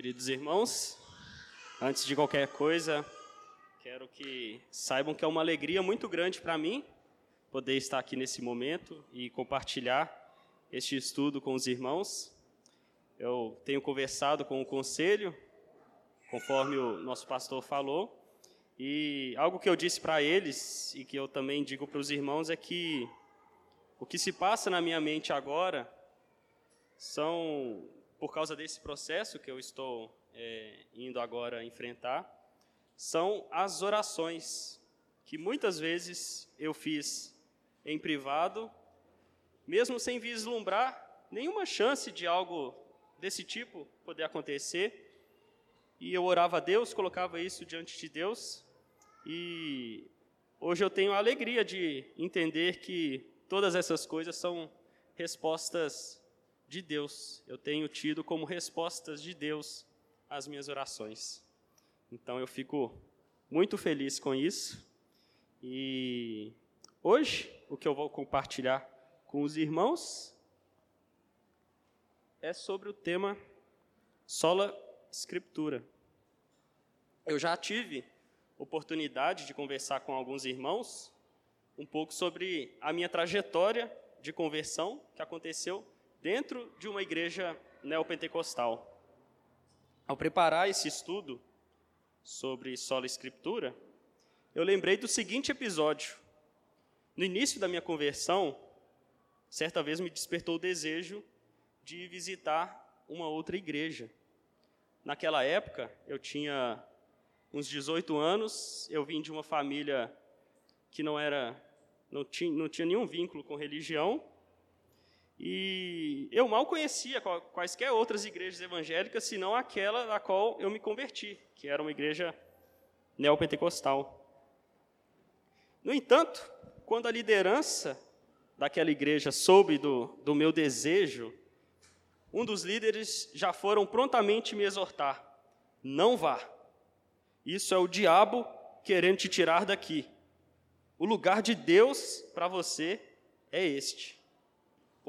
Queridos irmãos, antes de qualquer coisa, quero que saibam que é uma alegria muito grande para mim poder estar aqui nesse momento e compartilhar este estudo com os irmãos. Eu tenho conversado com o conselho, conforme o nosso pastor falou, e algo que eu disse para eles e que eu também digo para os irmãos é que o que se passa na minha mente agora são por causa desse processo que eu estou é, indo agora enfrentar, são as orações que muitas vezes eu fiz em privado, mesmo sem vislumbrar nenhuma chance de algo desse tipo poder acontecer. E eu orava a Deus, colocava isso diante de Deus, e hoje eu tenho a alegria de entender que todas essas coisas são respostas de Deus. Eu tenho tido como respostas de Deus as minhas orações. Então eu fico muito feliz com isso. E hoje o que eu vou compartilhar com os irmãos é sobre o tema sola escritura. Eu já tive oportunidade de conversar com alguns irmãos um pouco sobre a minha trajetória de conversão que aconteceu dentro de uma igreja neopentecostal. Ao preparar esse estudo sobre sola escritura, eu lembrei do seguinte episódio. No início da minha conversão, certa vez me despertou o desejo de visitar uma outra igreja. Naquela época, eu tinha uns 18 anos, eu vim de uma família que não era não tinha, não tinha nenhum vínculo com religião, e eu mal conhecia quaisquer outras igrejas evangélicas, senão aquela da qual eu me converti, que era uma igreja neopentecostal. No entanto, quando a liderança daquela igreja soube do, do meu desejo, um dos líderes já foram prontamente me exortar: não vá. Isso é o diabo querendo te tirar daqui. O lugar de Deus para você é este.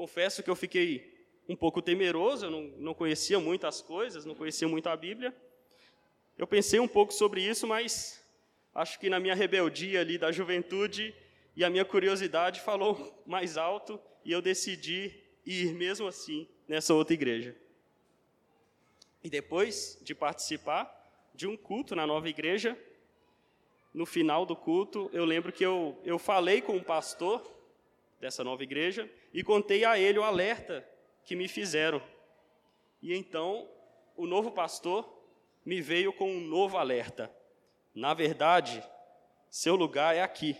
Confesso que eu fiquei um pouco temeroso, eu não, não conhecia muitas coisas, não conhecia muito a Bíblia. Eu pensei um pouco sobre isso, mas acho que na minha rebeldia ali da juventude e a minha curiosidade falou mais alto e eu decidi ir mesmo assim nessa outra igreja. E depois de participar de um culto na nova igreja, no final do culto, eu lembro que eu, eu falei com o pastor dessa nova igreja e contei a ele o alerta que me fizeram. E então o novo pastor me veio com um novo alerta. Na verdade, seu lugar é aqui.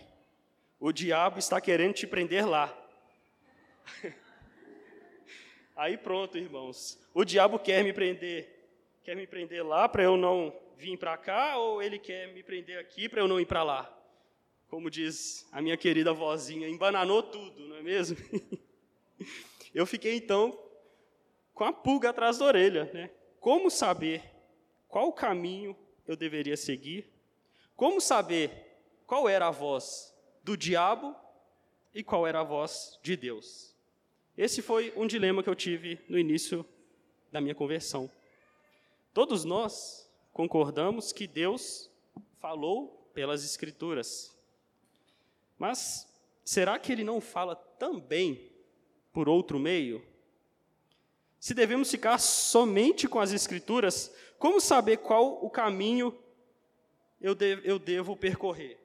O diabo está querendo te prender lá. Aí pronto, irmãos. O diabo quer me prender, quer me prender lá para eu não vir para cá ou ele quer me prender aqui para eu não ir para lá? como diz a minha querida vozinha, embananou tudo, não é mesmo? Eu fiquei então com a pulga atrás da orelha, né? Como saber qual caminho eu deveria seguir? Como saber qual era a voz do diabo e qual era a voz de Deus? Esse foi um dilema que eu tive no início da minha conversão. Todos nós concordamos que Deus falou pelas Escrituras, mas será que ele não fala também por outro meio? Se devemos ficar somente com as Escrituras, como saber qual o caminho eu devo, eu devo percorrer?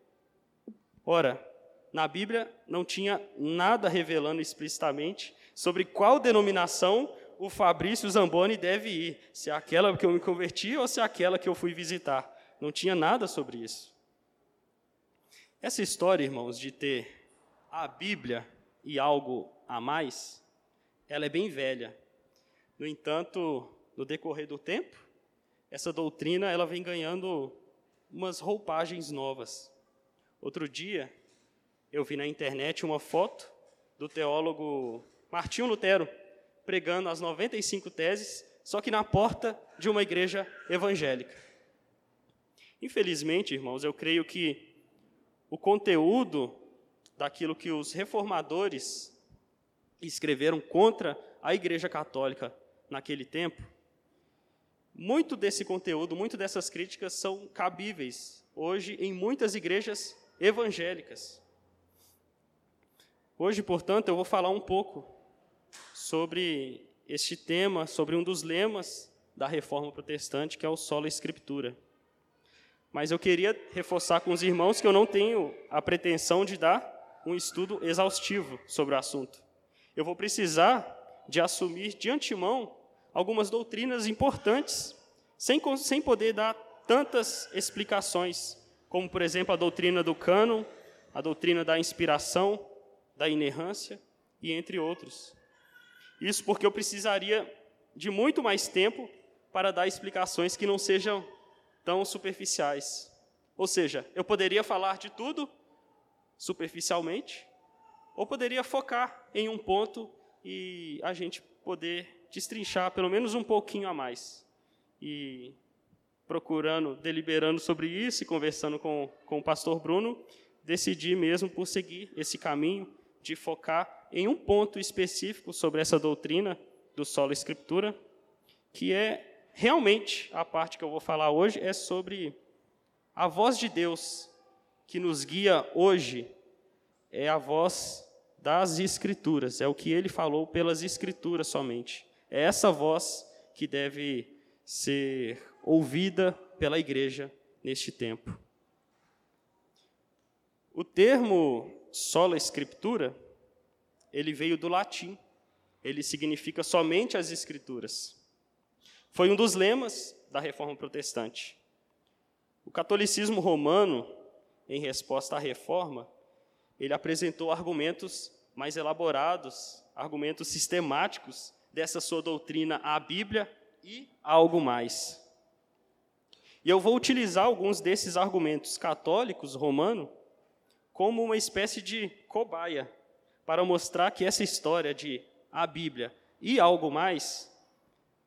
Ora, na Bíblia não tinha nada revelando explicitamente sobre qual denominação o Fabrício Zamboni deve ir, se é aquela que eu me converti ou se é aquela que eu fui visitar. Não tinha nada sobre isso. Essa história, irmãos, de ter a Bíblia e algo a mais, ela é bem velha. No entanto, no decorrer do tempo, essa doutrina ela vem ganhando umas roupagens novas. Outro dia, eu vi na internet uma foto do teólogo Martinho Lutero pregando as 95 teses, só que na porta de uma igreja evangélica. Infelizmente, irmãos, eu creio que o conteúdo daquilo que os reformadores escreveram contra a Igreja Católica naquele tempo, muito desse conteúdo, muito dessas críticas são cabíveis hoje em muitas igrejas evangélicas. Hoje, portanto, eu vou falar um pouco sobre este tema, sobre um dos lemas da reforma protestante, que é o solo escritura. Mas eu queria reforçar com os irmãos que eu não tenho a pretensão de dar um estudo exaustivo sobre o assunto. Eu vou precisar de assumir de antemão algumas doutrinas importantes, sem, sem poder dar tantas explicações, como, por exemplo, a doutrina do cânon, a doutrina da inspiração, da inerrância e entre outros. Isso porque eu precisaria de muito mais tempo para dar explicações que não sejam tão superficiais. Ou seja, eu poderia falar de tudo superficialmente, ou poderia focar em um ponto e a gente poder destrinchar pelo menos um pouquinho a mais. E procurando, deliberando sobre isso e conversando com, com o pastor Bruno, decidi mesmo por seguir esse caminho de focar em um ponto específico sobre essa doutrina do solo escritura, que é realmente a parte que eu vou falar hoje é sobre a voz de Deus que nos guia hoje é a voz das escrituras, é o que ele falou pelas escrituras somente. É essa voz que deve ser ouvida pela igreja neste tempo. O termo sola escritura, ele veio do latim. Ele significa somente as escrituras. Foi um dos lemas da reforma protestante. O catolicismo romano, em resposta à reforma, ele apresentou argumentos mais elaborados, argumentos sistemáticos dessa sua doutrina à Bíblia e algo mais. E eu vou utilizar alguns desses argumentos católicos romano como uma espécie de cobaia para mostrar que essa história de a Bíblia e algo mais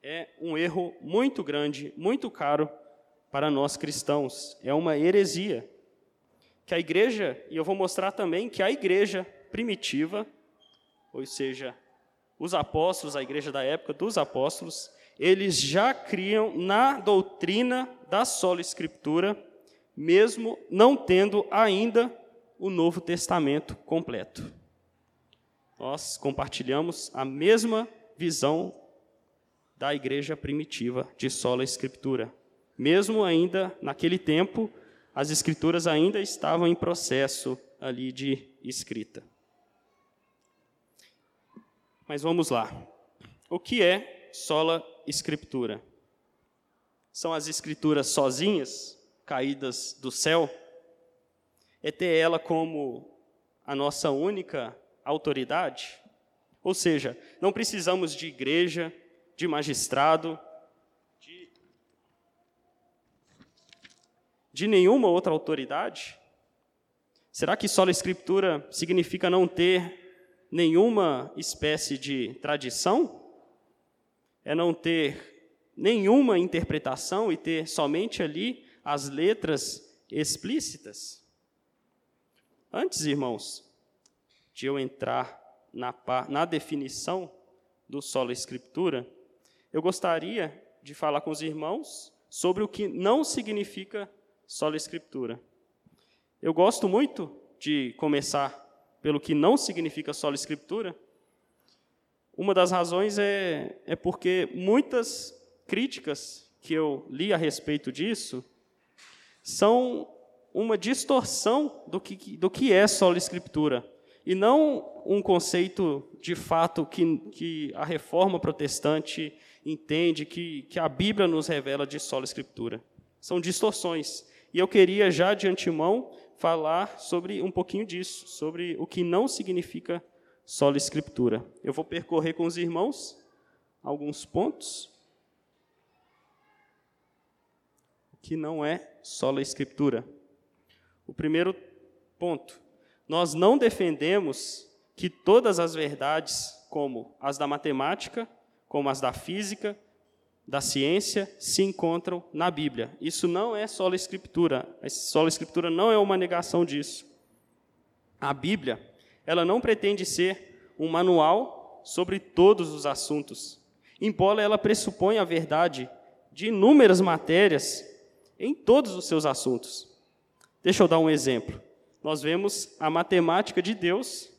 é um erro muito grande, muito caro para nós cristãos. É uma heresia. Que a igreja, e eu vou mostrar também que a igreja primitiva, ou seja, os apóstolos, a igreja da época dos apóstolos, eles já criam na doutrina da sola escritura, mesmo não tendo ainda o Novo Testamento completo. Nós compartilhamos a mesma visão da igreja primitiva de sola escritura. Mesmo ainda naquele tempo, as escrituras ainda estavam em processo ali de escrita. Mas vamos lá. O que é sola escritura? São as escrituras sozinhas, caídas do céu? É ter ela como a nossa única autoridade? Ou seja, não precisamos de igreja, de magistrado, de nenhuma outra autoridade? Será que só a Escritura significa não ter nenhuma espécie de tradição, é não ter nenhuma interpretação e ter somente ali as letras explícitas. Antes, irmãos, de eu entrar na, na definição do solo escritura, eu gostaria de falar com os irmãos sobre o que não significa solo escritura. Eu gosto muito de começar pelo que não significa só a escritura, uma das razões é, é porque muitas críticas que eu li a respeito disso são uma distorção do que, do que é sola escritura, e não um conceito de fato que, que a reforma protestante entende, que, que a Bíblia nos revela de sola escritura. São distorções. E eu queria já de antemão falar sobre um pouquinho disso, sobre o que não significa sola escritura. Eu vou percorrer com os irmãos alguns pontos. Que não é sola escritura. O primeiro ponto, nós não defendemos que todas as verdades, como as da matemática, como as da física, da ciência se encontram na Bíblia. Isso não é só a escritura. A sola escritura não é uma negação disso. A Bíblia, ela não pretende ser um manual sobre todos os assuntos. Embora ela pressupõe a verdade de inúmeras matérias em todos os seus assuntos. Deixa eu dar um exemplo. Nós vemos a matemática de Deus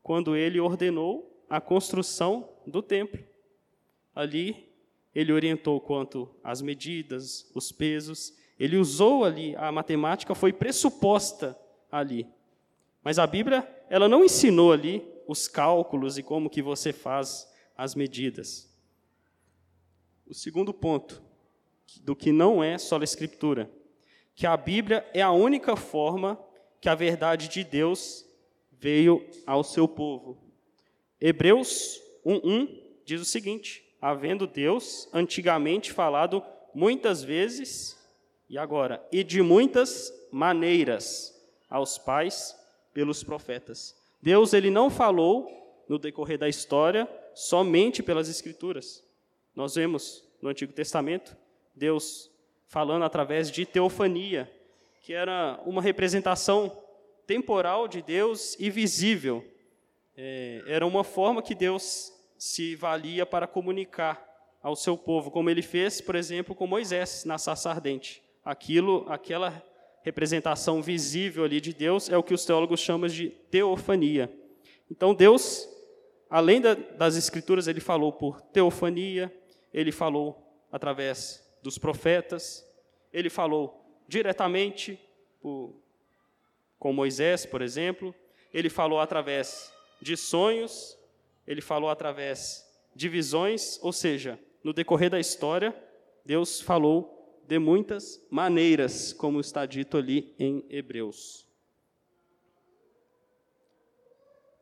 quando ele ordenou a construção do templo. Ali, ele orientou quanto às medidas, os pesos, ele usou ali, a matemática foi pressuposta ali. Mas a Bíblia, ela não ensinou ali os cálculos e como que você faz as medidas. O segundo ponto, do que não é só a escritura, que a Bíblia é a única forma que a verdade de Deus veio ao seu povo. Hebreus 1:1 diz o seguinte: havendo Deus antigamente falado muitas vezes e agora e de muitas maneiras aos pais pelos profetas. Deus ele não falou no decorrer da história somente pelas escrituras. Nós vemos no Antigo Testamento Deus falando através de teofania, que era uma representação temporal de Deus e visível. É, era uma forma que Deus se valia para comunicar ao seu povo, como ele fez, por exemplo, com Moisés na sarça ardente. Aquilo, aquela representação visível ali de Deus é o que os teólogos chamam de teofania. Então Deus, além da, das escrituras, ele falou por teofania, ele falou através dos profetas, ele falou diretamente por, com Moisés, por exemplo, ele falou através de sonhos, ele falou através de visões, ou seja, no decorrer da história, Deus falou de muitas maneiras, como está dito ali em Hebreus.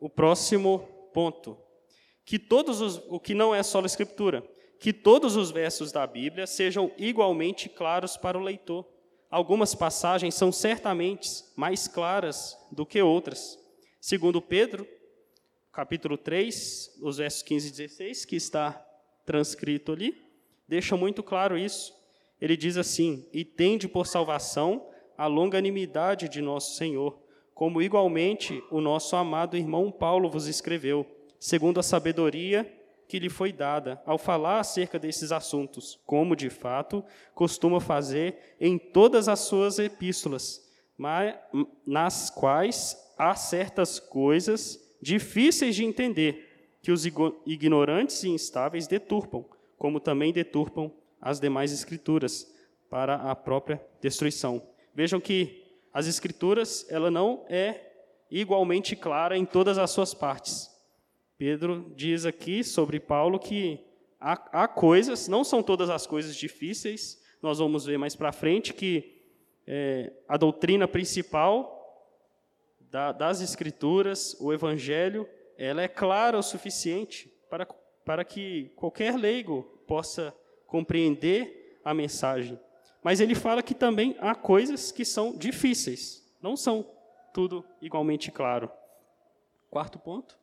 O próximo ponto, que todos os, o que não é só a escritura, que todos os versos da Bíblia sejam igualmente claros para o leitor. Algumas passagens são certamente mais claras do que outras. Segundo Pedro, capítulo 3, os versos 15 e 16, que está transcrito ali, deixa muito claro isso. Ele diz assim: E tende por salvação a longanimidade de nosso Senhor, como igualmente o nosso amado irmão Paulo vos escreveu, segundo a sabedoria que lhe foi dada ao falar acerca desses assuntos, como de fato costuma fazer em todas as suas epístolas, mas, nas quais há certas coisas difíceis de entender, que os ignorantes e instáveis deturpam, como também deturpam as demais escrituras para a própria destruição. Vejam que as escrituras, ela não é igualmente clara em todas as suas partes. Pedro diz aqui sobre Paulo que há, há coisas, não são todas as coisas difíceis, nós vamos ver mais para frente que é, a doutrina principal da, das Escrituras, o Evangelho, ela é clara o suficiente para, para que qualquer leigo possa compreender a mensagem. Mas ele fala que também há coisas que são difíceis, não são tudo igualmente claro. Quarto ponto.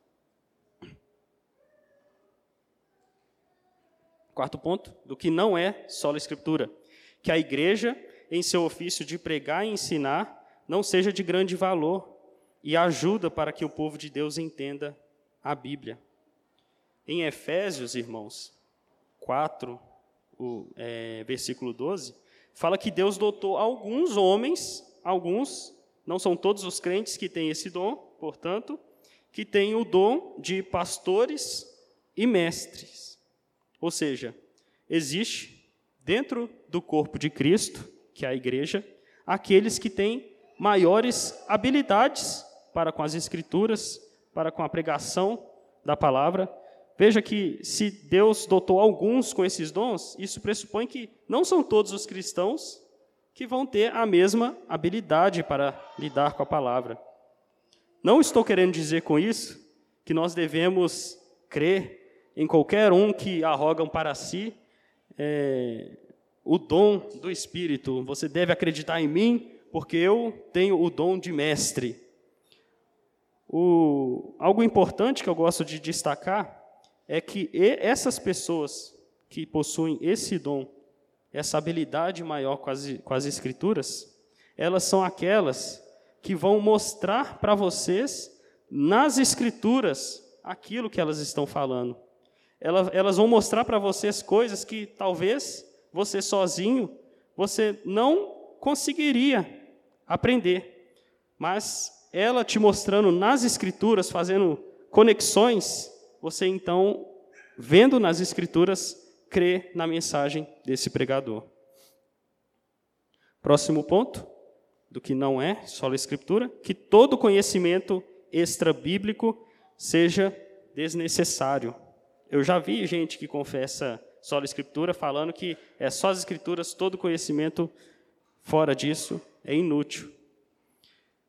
Quarto ponto, do que não é só a Escritura. Que a igreja, em seu ofício de pregar e ensinar, não seja de grande valor, e ajuda para que o povo de Deus entenda a Bíblia. Em Efésios, irmãos, 4, o, é, versículo 12, fala que Deus dotou alguns homens, alguns, não são todos os crentes que têm esse dom, portanto, que têm o dom de pastores e mestres. Ou seja, existe dentro do corpo de Cristo, que é a igreja, aqueles que têm maiores habilidades para com as escrituras, para com a pregação da palavra. Veja que se Deus dotou alguns com esses dons, isso pressupõe que não são todos os cristãos que vão ter a mesma habilidade para lidar com a palavra. Não estou querendo dizer com isso que nós devemos crer em qualquer um que arrogam para si é, o dom do Espírito. Você deve acreditar em mim, porque eu tenho o dom de mestre. O, algo importante que eu gosto de destacar é que essas pessoas que possuem esse dom, essa habilidade maior com as, com as Escrituras, elas são aquelas que vão mostrar para vocês nas Escrituras aquilo que elas estão falando. Elas, elas vão mostrar para vocês coisas que talvez você sozinho, você não conseguiria aprender. Mas ela te mostrando nas Escrituras, fazendo conexões, você então, vendo nas Escrituras, crê na mensagem desse pregador. Próximo ponto, do que não é só a Escritura, que todo conhecimento extra-bíblico seja desnecessário. Eu já vi gente que confessa só a Escritura falando que é só as Escrituras, todo conhecimento fora disso é inútil.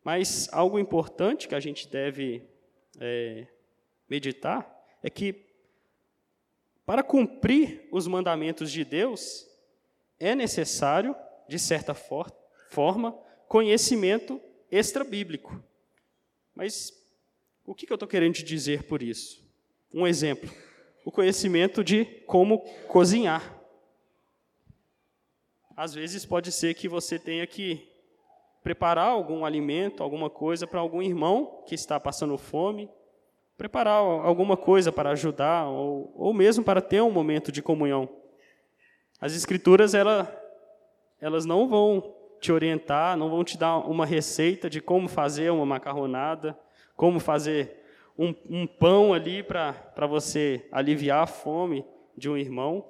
Mas algo importante que a gente deve é, meditar é que para cumprir os mandamentos de Deus é necessário, de certa for forma, conhecimento extra-bíblico. Mas o que, que eu estou querendo dizer por isso? Um exemplo: o conhecimento de como cozinhar. Às vezes pode ser que você tenha que preparar algum alimento, alguma coisa para algum irmão que está passando fome, preparar alguma coisa para ajudar, ou, ou mesmo para ter um momento de comunhão. As Escrituras, ela, elas não vão te orientar, não vão te dar uma receita de como fazer uma macarronada, como fazer um, um pão ali para você aliviar a fome de um irmão.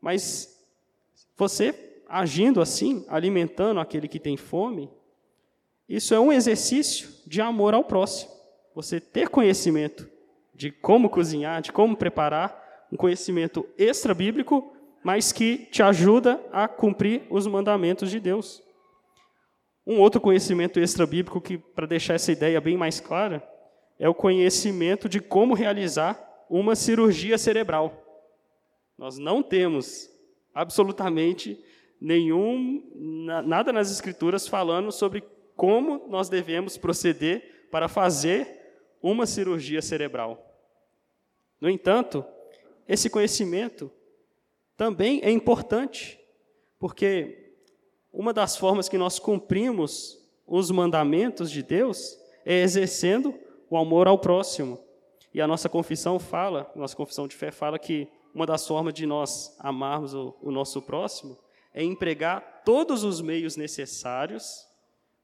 Mas você agindo assim, alimentando aquele que tem fome, isso é um exercício de amor ao próximo. Você ter conhecimento de como cozinhar, de como preparar, um conhecimento extra-bíblico, mas que te ajuda a cumprir os mandamentos de Deus. Um outro conhecimento extra-bíblico que, para deixar essa ideia bem mais clara, é o conhecimento de como realizar uma cirurgia cerebral. Nós não temos absolutamente nenhum nada nas escrituras falando sobre como nós devemos proceder para fazer uma cirurgia cerebral. No entanto, esse conhecimento também é importante, porque uma das formas que nós cumprimos os mandamentos de Deus é exercendo o amor ao próximo. E a nossa confissão fala, nossa confissão de fé fala que uma das formas de nós amarmos o, o nosso próximo é empregar todos os meios necessários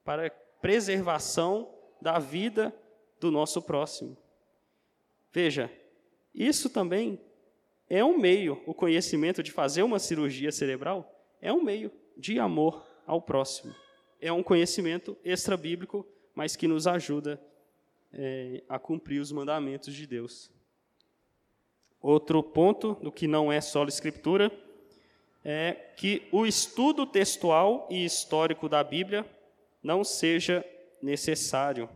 para a preservação da vida do nosso próximo. Veja, isso também é um meio, o conhecimento de fazer uma cirurgia cerebral é um meio de amor ao próximo. É um conhecimento extra-bíblico, mas que nos ajuda é, a cumprir os mandamentos de Deus. Outro ponto do que não é só escritura é que o estudo textual e histórico da Bíblia não seja necessário.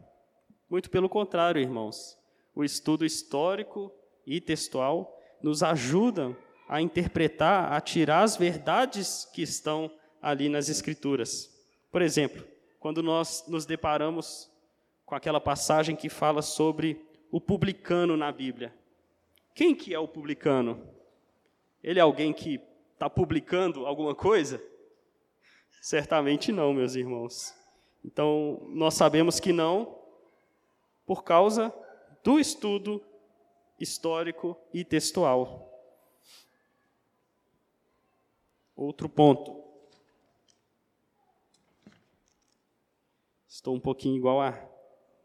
Muito pelo contrário, irmãos. O estudo histórico e textual nos ajuda a interpretar, a tirar as verdades que estão ali nas Escrituras. Por exemplo, quando nós nos deparamos com aquela passagem que fala sobre o publicano na Bíblia. Quem que é o publicano? Ele é alguém que está publicando alguma coisa? Certamente não, meus irmãos. Então, nós sabemos que não, por causa do estudo histórico e textual. Outro ponto. Estou um pouquinho igual a,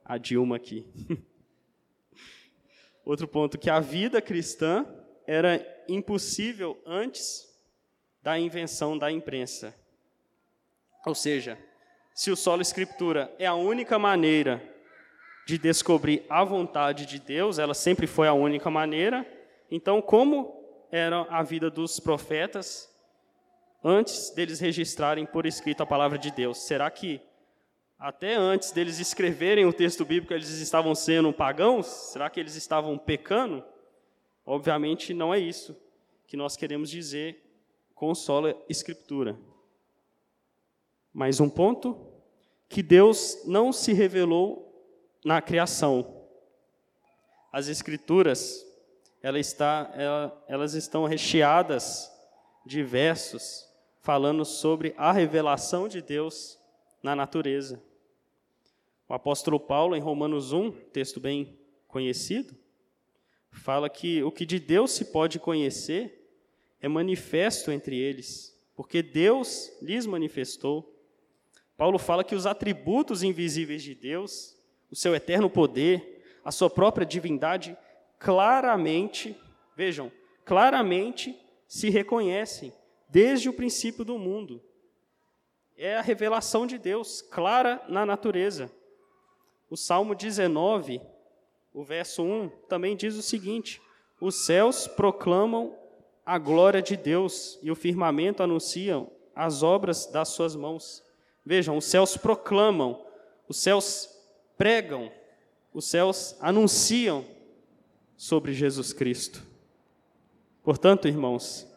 a Dilma aqui. Outro ponto, que a vida cristã era impossível antes da invenção da imprensa. Ou seja, se o solo escritura é a única maneira de descobrir a vontade de Deus, ela sempre foi a única maneira, então como era a vida dos profetas antes deles registrarem por escrito a palavra de Deus? Será que até antes deles escreverem o texto bíblico, eles estavam sendo pagãos? Será que eles estavam pecando? Obviamente não é isso que nós queremos dizer com sola escritura. Mais um ponto, que Deus não se revelou na criação. As escrituras, ela está, ela, elas estão recheadas de versos falando sobre a revelação de Deus na natureza. O apóstolo Paulo, em Romanos 1, texto bem conhecido, fala que o que de Deus se pode conhecer é manifesto entre eles, porque Deus lhes manifestou. Paulo fala que os atributos invisíveis de Deus, o seu eterno poder, a sua própria divindade, claramente, vejam, claramente se reconhecem desde o princípio do mundo. É a revelação de Deus, clara na natureza. O Salmo 19, o verso 1, também diz o seguinte: Os céus proclamam a glória de Deus e o firmamento anunciam as obras das suas mãos. Vejam, os céus proclamam, os céus pregam, os céus anunciam sobre Jesus Cristo. Portanto, irmãos,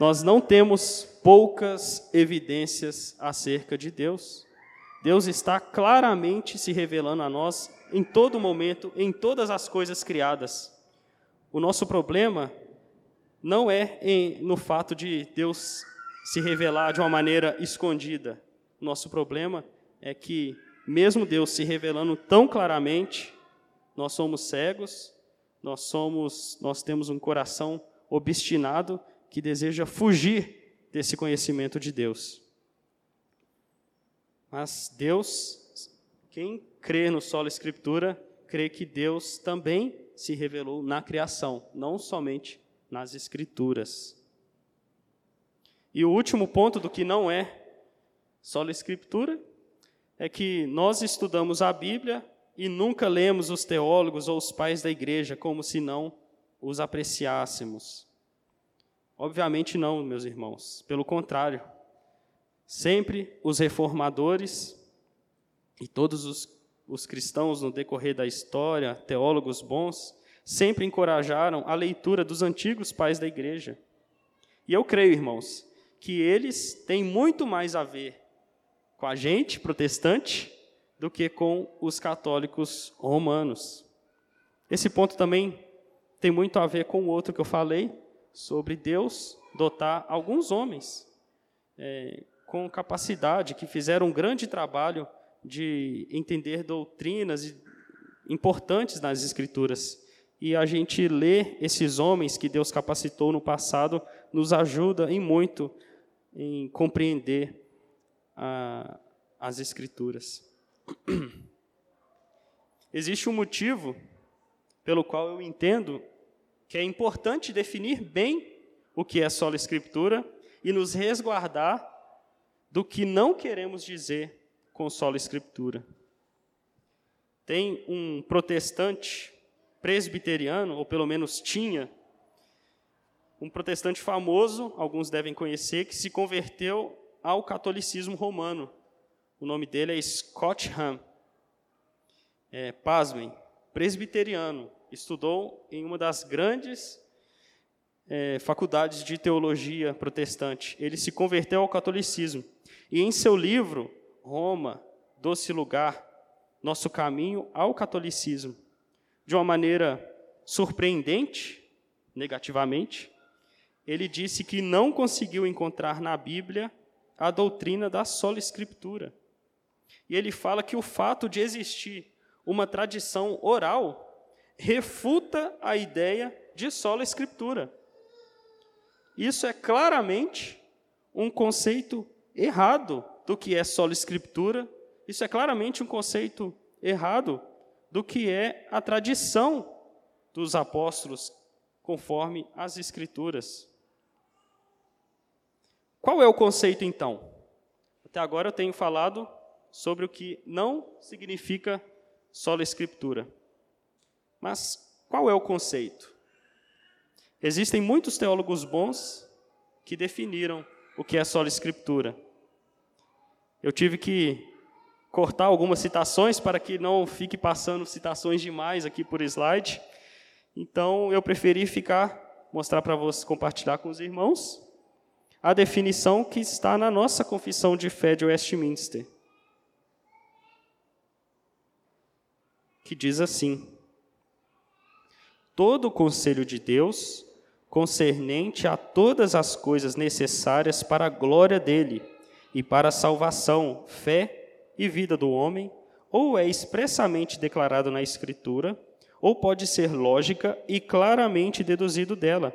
nós não temos poucas evidências acerca de Deus. Deus está claramente se revelando a nós em todo momento, em todas as coisas criadas. O nosso problema não é em, no fato de Deus se revelar de uma maneira escondida. Nosso problema é que, mesmo Deus se revelando tão claramente, nós somos cegos, nós somos, nós temos um coração obstinado que deseja fugir desse conhecimento de Deus. Mas Deus, quem crê no solo escritura, crê que Deus também se revelou na criação, não somente nas Escrituras. E o último ponto do que não é só a Escritura é que nós estudamos a Bíblia e nunca lemos os teólogos ou os pais da igreja como se não os apreciássemos. Obviamente não, meus irmãos, pelo contrário. Sempre os reformadores e todos os, os cristãos no decorrer da história, teólogos bons, sempre encorajaram a leitura dos antigos pais da igreja. E eu creio, irmãos, que eles têm muito mais a ver com a gente, protestante, do que com os católicos romanos. Esse ponto também tem muito a ver com o outro que eu falei, sobre Deus dotar alguns homens é, com capacidade, que fizeram um grande trabalho de entender doutrinas importantes nas Escrituras e a gente ler esses homens que Deus capacitou no passado nos ajuda em muito em compreender a, as Escrituras. Existe um motivo pelo qual eu entendo que é importante definir bem o que é sola Escritura e nos resguardar do que não queremos dizer com sola Escritura. Tem um protestante presbiteriano, ou pelo menos tinha, um protestante famoso, alguns devem conhecer, que se converteu ao catolicismo romano. O nome dele é Scott Hahn. É, pasmem, presbiteriano, estudou em uma das grandes é, faculdades de teologia protestante. Ele se converteu ao catolicismo. E em seu livro, Roma, Doce Lugar, Nosso Caminho ao Catolicismo, de uma maneira surpreendente, negativamente, ele disse que não conseguiu encontrar na Bíblia a doutrina da sola escritura. E ele fala que o fato de existir uma tradição oral refuta a ideia de sola escritura. Isso é claramente um conceito errado do que é sola escritura. Isso é claramente um conceito errado do que é a tradição dos apóstolos, conforme as Escrituras. Qual é o conceito, então? Até agora eu tenho falado sobre o que não significa sola Escritura. Mas qual é o conceito? Existem muitos teólogos bons que definiram o que é sola Escritura. Eu tive que cortar algumas citações para que não fique passando citações demais aqui por slide. Então, eu preferi ficar, mostrar para vocês, compartilhar com os irmãos, a definição que está na nossa confissão de fé de Westminster. Que diz assim: Todo o conselho de Deus, concernente a todas as coisas necessárias para a glória dele e para a salvação, fé e vida do homem, ou é expressamente declarado na Escritura, ou pode ser lógica e claramente deduzido dela,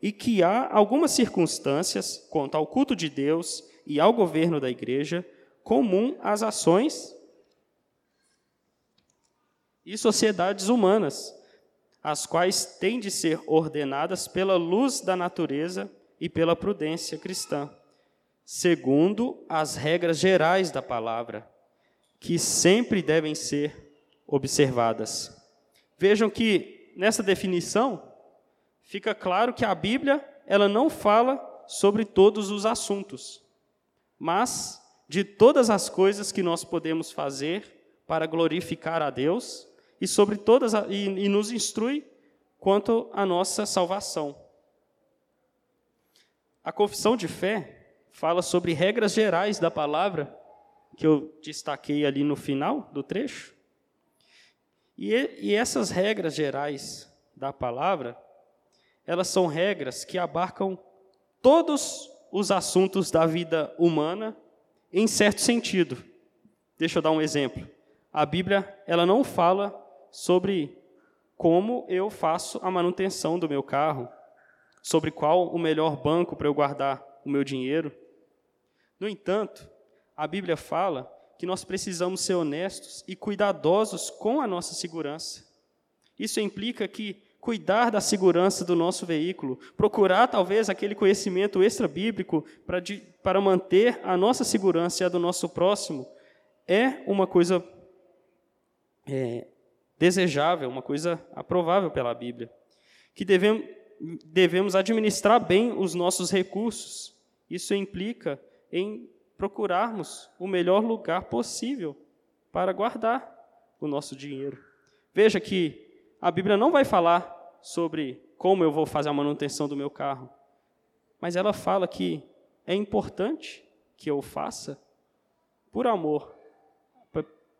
e que há algumas circunstâncias quanto ao culto de Deus e ao governo da igreja comum às ações e sociedades humanas, as quais têm de ser ordenadas pela luz da natureza e pela prudência cristã, segundo as regras gerais da palavra, que sempre devem ser observadas. Vejam que nessa definição fica claro que a Bíblia ela não fala sobre todos os assuntos, mas de todas as coisas que nós podemos fazer para glorificar a Deus e sobre todas e, e nos instrui quanto à nossa salvação. A confissão de fé fala sobre regras gerais da palavra que eu destaquei ali no final do trecho. E, e essas regras gerais da palavra elas são regras que abarcam todos os assuntos da vida humana em certo sentido. Deixa eu dar um exemplo. A Bíblia, ela não fala sobre como eu faço a manutenção do meu carro, sobre qual o melhor banco para eu guardar o meu dinheiro. No entanto, a Bíblia fala que nós precisamos ser honestos e cuidadosos com a nossa segurança. Isso implica que cuidar da segurança do nosso veículo, procurar talvez aquele conhecimento extra-bíblico para, para manter a nossa segurança e a do nosso próximo, é uma coisa é, desejável, uma coisa aprovável pela Bíblia. Que devemos, devemos administrar bem os nossos recursos. Isso implica em procurarmos o melhor lugar possível para guardar o nosso dinheiro. Veja que a Bíblia não vai falar sobre como eu vou fazer a manutenção do meu carro, mas ela fala que é importante que eu faça por amor,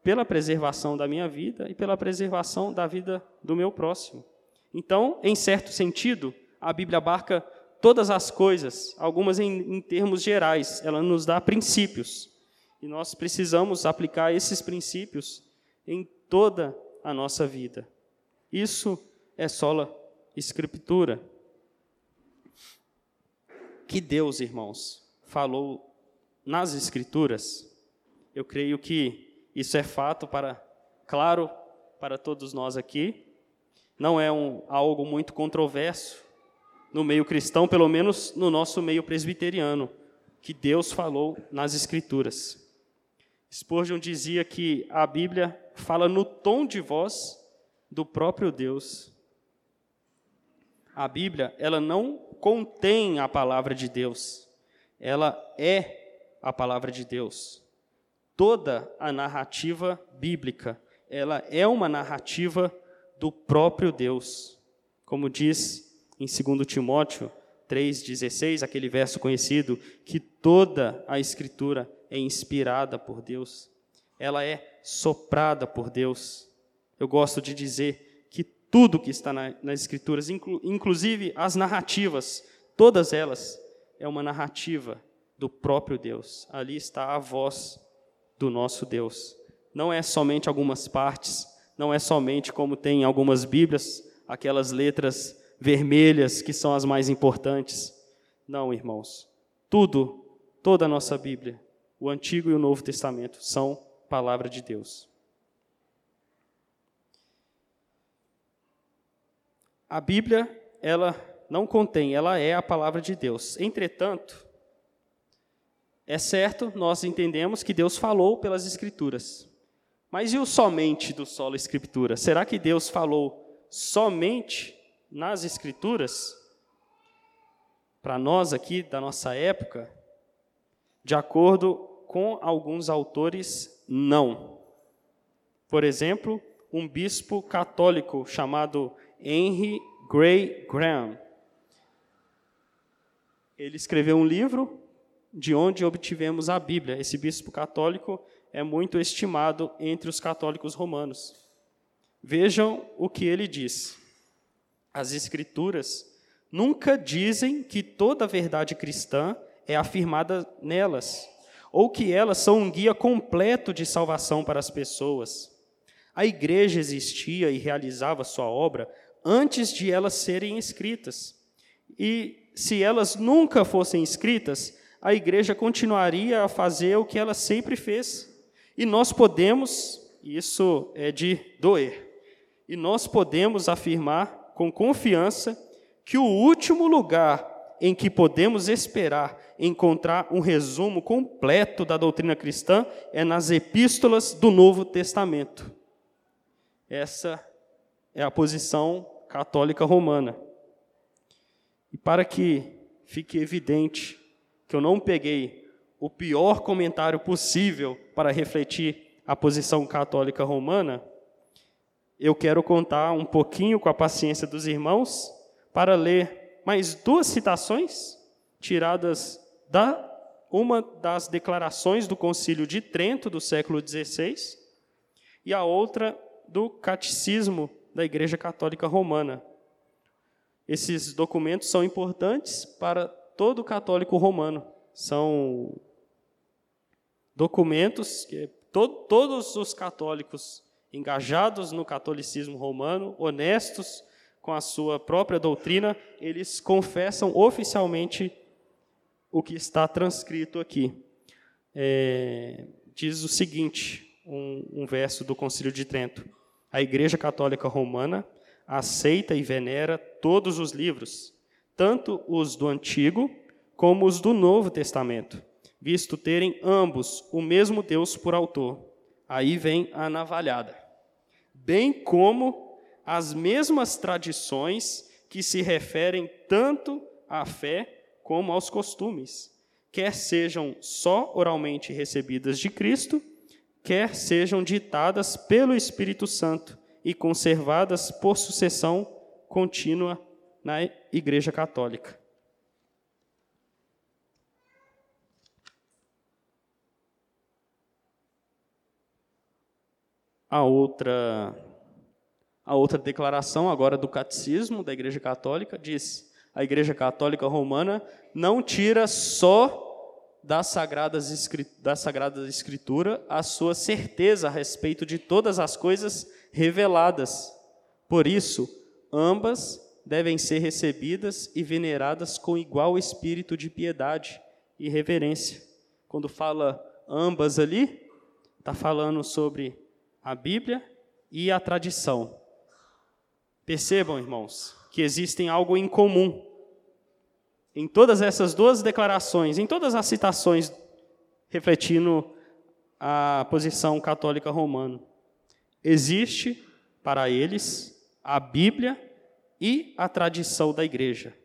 pela preservação da minha vida e pela preservação da vida do meu próximo. Então, em certo sentido, a Bíblia abarca todas as coisas, algumas em, em termos gerais, ela nos dá princípios. E nós precisamos aplicar esses princípios em toda a nossa vida. Isso é sola escritura. Que Deus, irmãos, falou nas escrituras. Eu creio que isso é fato para claro para todos nós aqui. Não é um, algo muito controverso no meio cristão, pelo menos no nosso meio presbiteriano, que Deus falou nas escrituras. Spurgeon dizia que a Bíblia fala no tom de voz do próprio Deus a Bíblia, ela não contém a palavra de Deus. Ela é a palavra de Deus. Toda a narrativa bíblica, ela é uma narrativa do próprio Deus. Como diz em 2 Timóteo 3,16, aquele verso conhecido, que toda a Escritura é inspirada por Deus, ela é soprada por Deus. Eu gosto de dizer tudo que está na, nas Escrituras, inclu, inclusive as narrativas, todas elas, é uma narrativa do próprio Deus. Ali está a voz do nosso Deus. Não é somente algumas partes, não é somente como tem em algumas Bíblias, aquelas letras vermelhas que são as mais importantes. Não, irmãos. Tudo, toda a nossa Bíblia, o Antigo e o Novo Testamento, são palavra de Deus. A Bíblia, ela não contém, ela é a palavra de Deus. Entretanto, é certo, nós entendemos que Deus falou pelas Escrituras. Mas e o somente do solo Escritura? Será que Deus falou somente nas Escrituras? Para nós aqui, da nossa época, de acordo com alguns autores, não. Por exemplo, um bispo católico chamado Henry Gray Graham. Ele escreveu um livro de onde obtivemos a Bíblia. Esse bispo católico é muito estimado entre os católicos romanos. Vejam o que ele diz. As Escrituras nunca dizem que toda a verdade cristã é afirmada nelas, ou que elas são um guia completo de salvação para as pessoas. A igreja existia e realizava sua obra antes de elas serem escritas. E se elas nunca fossem escritas, a igreja continuaria a fazer o que ela sempre fez. E nós podemos, isso é de doer, e nós podemos afirmar com confiança que o último lugar em que podemos esperar encontrar um resumo completo da doutrina cristã é nas epístolas do Novo Testamento. Essa é a posição católica romana. E para que fique evidente que eu não peguei o pior comentário possível para refletir a posição católica romana, eu quero contar um pouquinho com a paciência dos irmãos para ler mais duas citações tiradas da uma das declarações do Concílio de Trento do século XVI e a outra do Catecismo da Igreja Católica Romana. Esses documentos são importantes para todo católico romano. São documentos que to todos os católicos engajados no catolicismo romano, honestos com a sua própria doutrina, eles confessam oficialmente o que está transcrito aqui. É, diz o seguinte, um, um verso do Concílio de Trento: A Igreja Católica Romana aceita e venera todos os livros, tanto os do Antigo como os do Novo Testamento, visto terem ambos o mesmo Deus por autor. Aí vem a navalhada. Bem como as mesmas tradições que se referem tanto à fé como aos costumes, quer sejam só oralmente recebidas de Cristo, quer sejam ditadas pelo Espírito Santo e conservadas por sucessão contínua na Igreja Católica. A outra a outra declaração agora do catecismo da Igreja Católica diz: a Igreja Católica Romana não tira só das sagradas, da Sagrada Escritura a sua certeza a respeito de todas as coisas reveladas. Por isso, ambas devem ser recebidas e veneradas com igual espírito de piedade e reverência. Quando fala ambas ali, está falando sobre a Bíblia e a tradição. Percebam, irmãos, que existem algo em comum em todas essas duas declarações, em todas as citações refletindo a posição católica romana. Existe para eles a Bíblia e a tradição da igreja,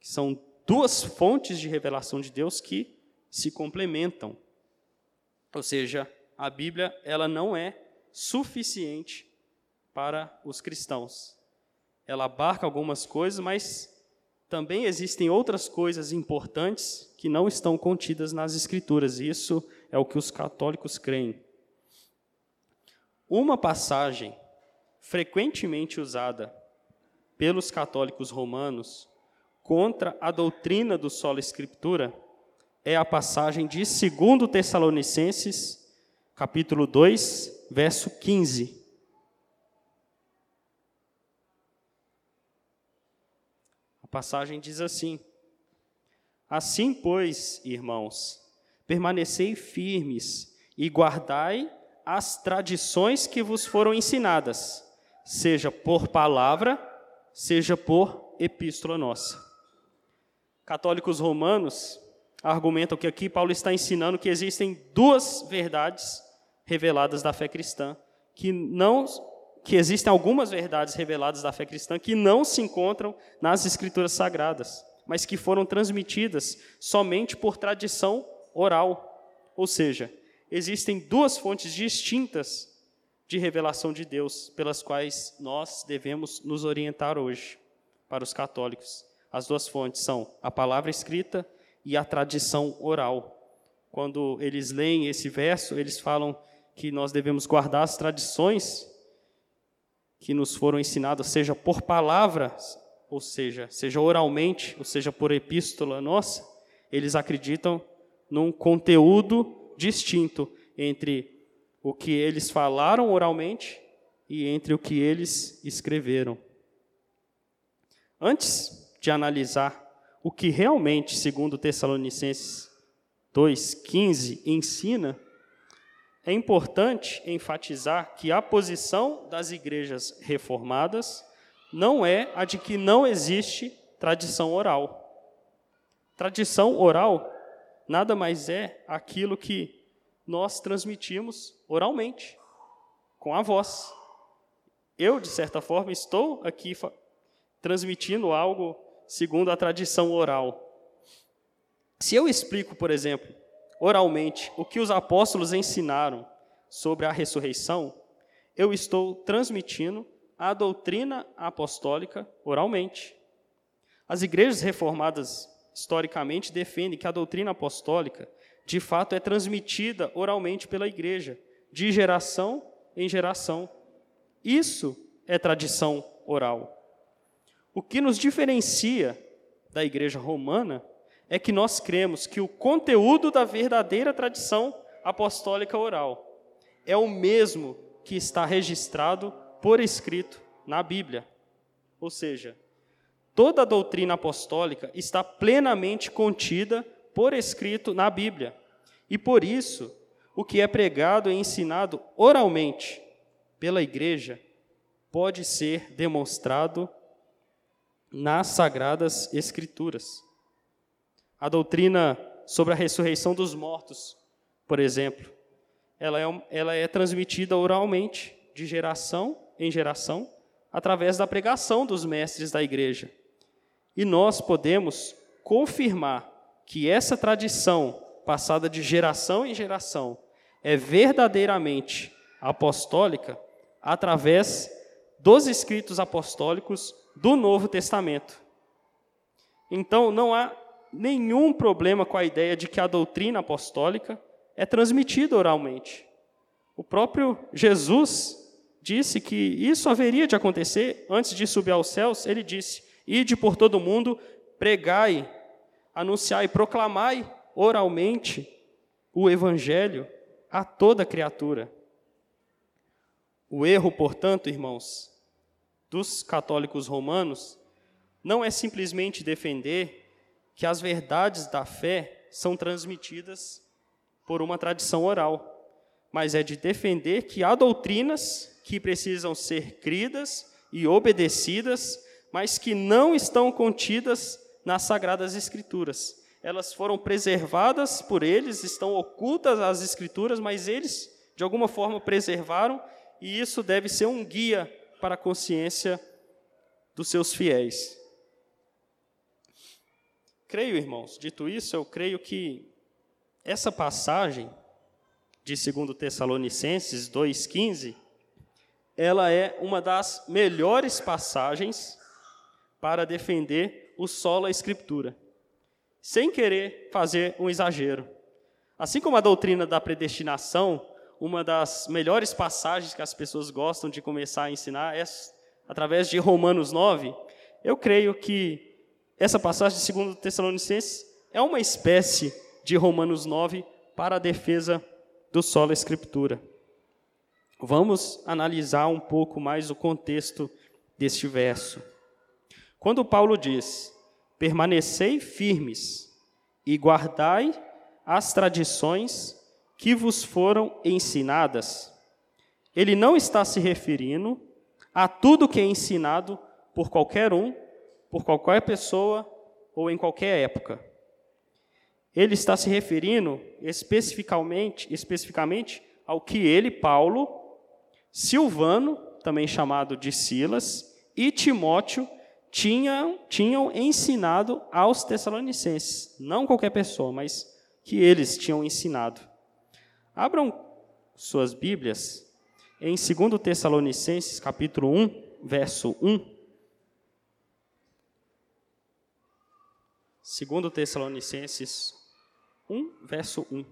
que são duas fontes de revelação de Deus que se complementam. Ou seja, a Bíblia ela não é suficiente para os cristãos ela abarca algumas coisas, mas também existem outras coisas importantes que não estão contidas nas Escrituras. Isso é o que os católicos creem. Uma passagem frequentemente usada pelos católicos romanos contra a doutrina do solo escritura é a passagem de 2 Tessalonicenses, capítulo 2, verso 15. passagem diz assim: Assim, pois, irmãos, permanecei firmes e guardai as tradições que vos foram ensinadas, seja por palavra, seja por epístola nossa. Católicos romanos argumentam que aqui Paulo está ensinando que existem duas verdades reveladas da fé cristã, que não que existem algumas verdades reveladas da fé cristã que não se encontram nas escrituras sagradas, mas que foram transmitidas somente por tradição oral. Ou seja, existem duas fontes distintas de revelação de Deus pelas quais nós devemos nos orientar hoje para os católicos. As duas fontes são a palavra escrita e a tradição oral. Quando eles leem esse verso, eles falam que nós devemos guardar as tradições que nos foram ensinados, seja por palavras, ou seja, seja oralmente, ou seja por epístola nossa, eles acreditam num conteúdo distinto entre o que eles falaram oralmente e entre o que eles escreveram. Antes de analisar o que realmente, segundo Tessalonicenses 2,15, ensina, é importante enfatizar que a posição das igrejas reformadas não é a de que não existe tradição oral. Tradição oral nada mais é aquilo que nós transmitimos oralmente, com a voz. Eu, de certa forma, estou aqui transmitindo algo segundo a tradição oral. Se eu explico, por exemplo, oralmente o que os apóstolos ensinaram sobre a ressurreição, eu estou transmitindo a doutrina apostólica oralmente. As igrejas reformadas, historicamente, defendem que a doutrina apostólica, de fato, é transmitida oralmente pela igreja, de geração em geração. Isso é tradição oral. O que nos diferencia da igreja romana é que nós cremos que o conteúdo da verdadeira tradição apostólica oral é o mesmo que está registrado por escrito na Bíblia. Ou seja, toda a doutrina apostólica está plenamente contida por escrito na Bíblia. E por isso, o que é pregado e ensinado oralmente pela igreja pode ser demonstrado nas sagradas escrituras. A doutrina sobre a ressurreição dos mortos, por exemplo, ela é, ela é transmitida oralmente, de geração em geração, através da pregação dos mestres da igreja. E nós podemos confirmar que essa tradição, passada de geração em geração, é verdadeiramente apostólica através dos escritos apostólicos do Novo Testamento. Então, não há nenhum problema com a ideia de que a doutrina apostólica é transmitida oralmente. O próprio Jesus disse que isso haveria de acontecer antes de subir aos céus. Ele disse: Ide por todo mundo, pregai, anunciai, proclamai oralmente o evangelho a toda criatura. O erro, portanto, irmãos, dos católicos romanos não é simplesmente defender que as verdades da fé são transmitidas por uma tradição oral, mas é de defender que há doutrinas que precisam ser cridas e obedecidas, mas que não estão contidas nas sagradas escrituras. Elas foram preservadas por eles, estão ocultas às escrituras, mas eles de alguma forma preservaram, e isso deve ser um guia para a consciência dos seus fiéis. Creio, irmãos, dito isso, eu creio que essa passagem de 2 Tessalonicenses 2,15, ela é uma das melhores passagens para defender o solo a escritura, sem querer fazer um exagero. Assim como a doutrina da predestinação, uma das melhores passagens que as pessoas gostam de começar a ensinar é através de Romanos 9, eu creio que essa passagem de 2 Tessalonicenses é uma espécie de Romanos 9 para a defesa do solo escritura. Vamos analisar um pouco mais o contexto deste verso. Quando Paulo diz: "Permanecei firmes e guardai as tradições que vos foram ensinadas", ele não está se referindo a tudo que é ensinado por qualquer um por qualquer pessoa ou em qualquer época. Ele está se referindo especificamente, especificamente ao que ele, Paulo, Silvano, também chamado de Silas, e Timóteo tinham, tinham ensinado aos Tessalonicenses. Não qualquer pessoa, mas que eles tinham ensinado. Abram suas Bíblias em 2 Tessalonicenses, capítulo 1, verso 1. Segundo Tessalonicenses 1, verso 1.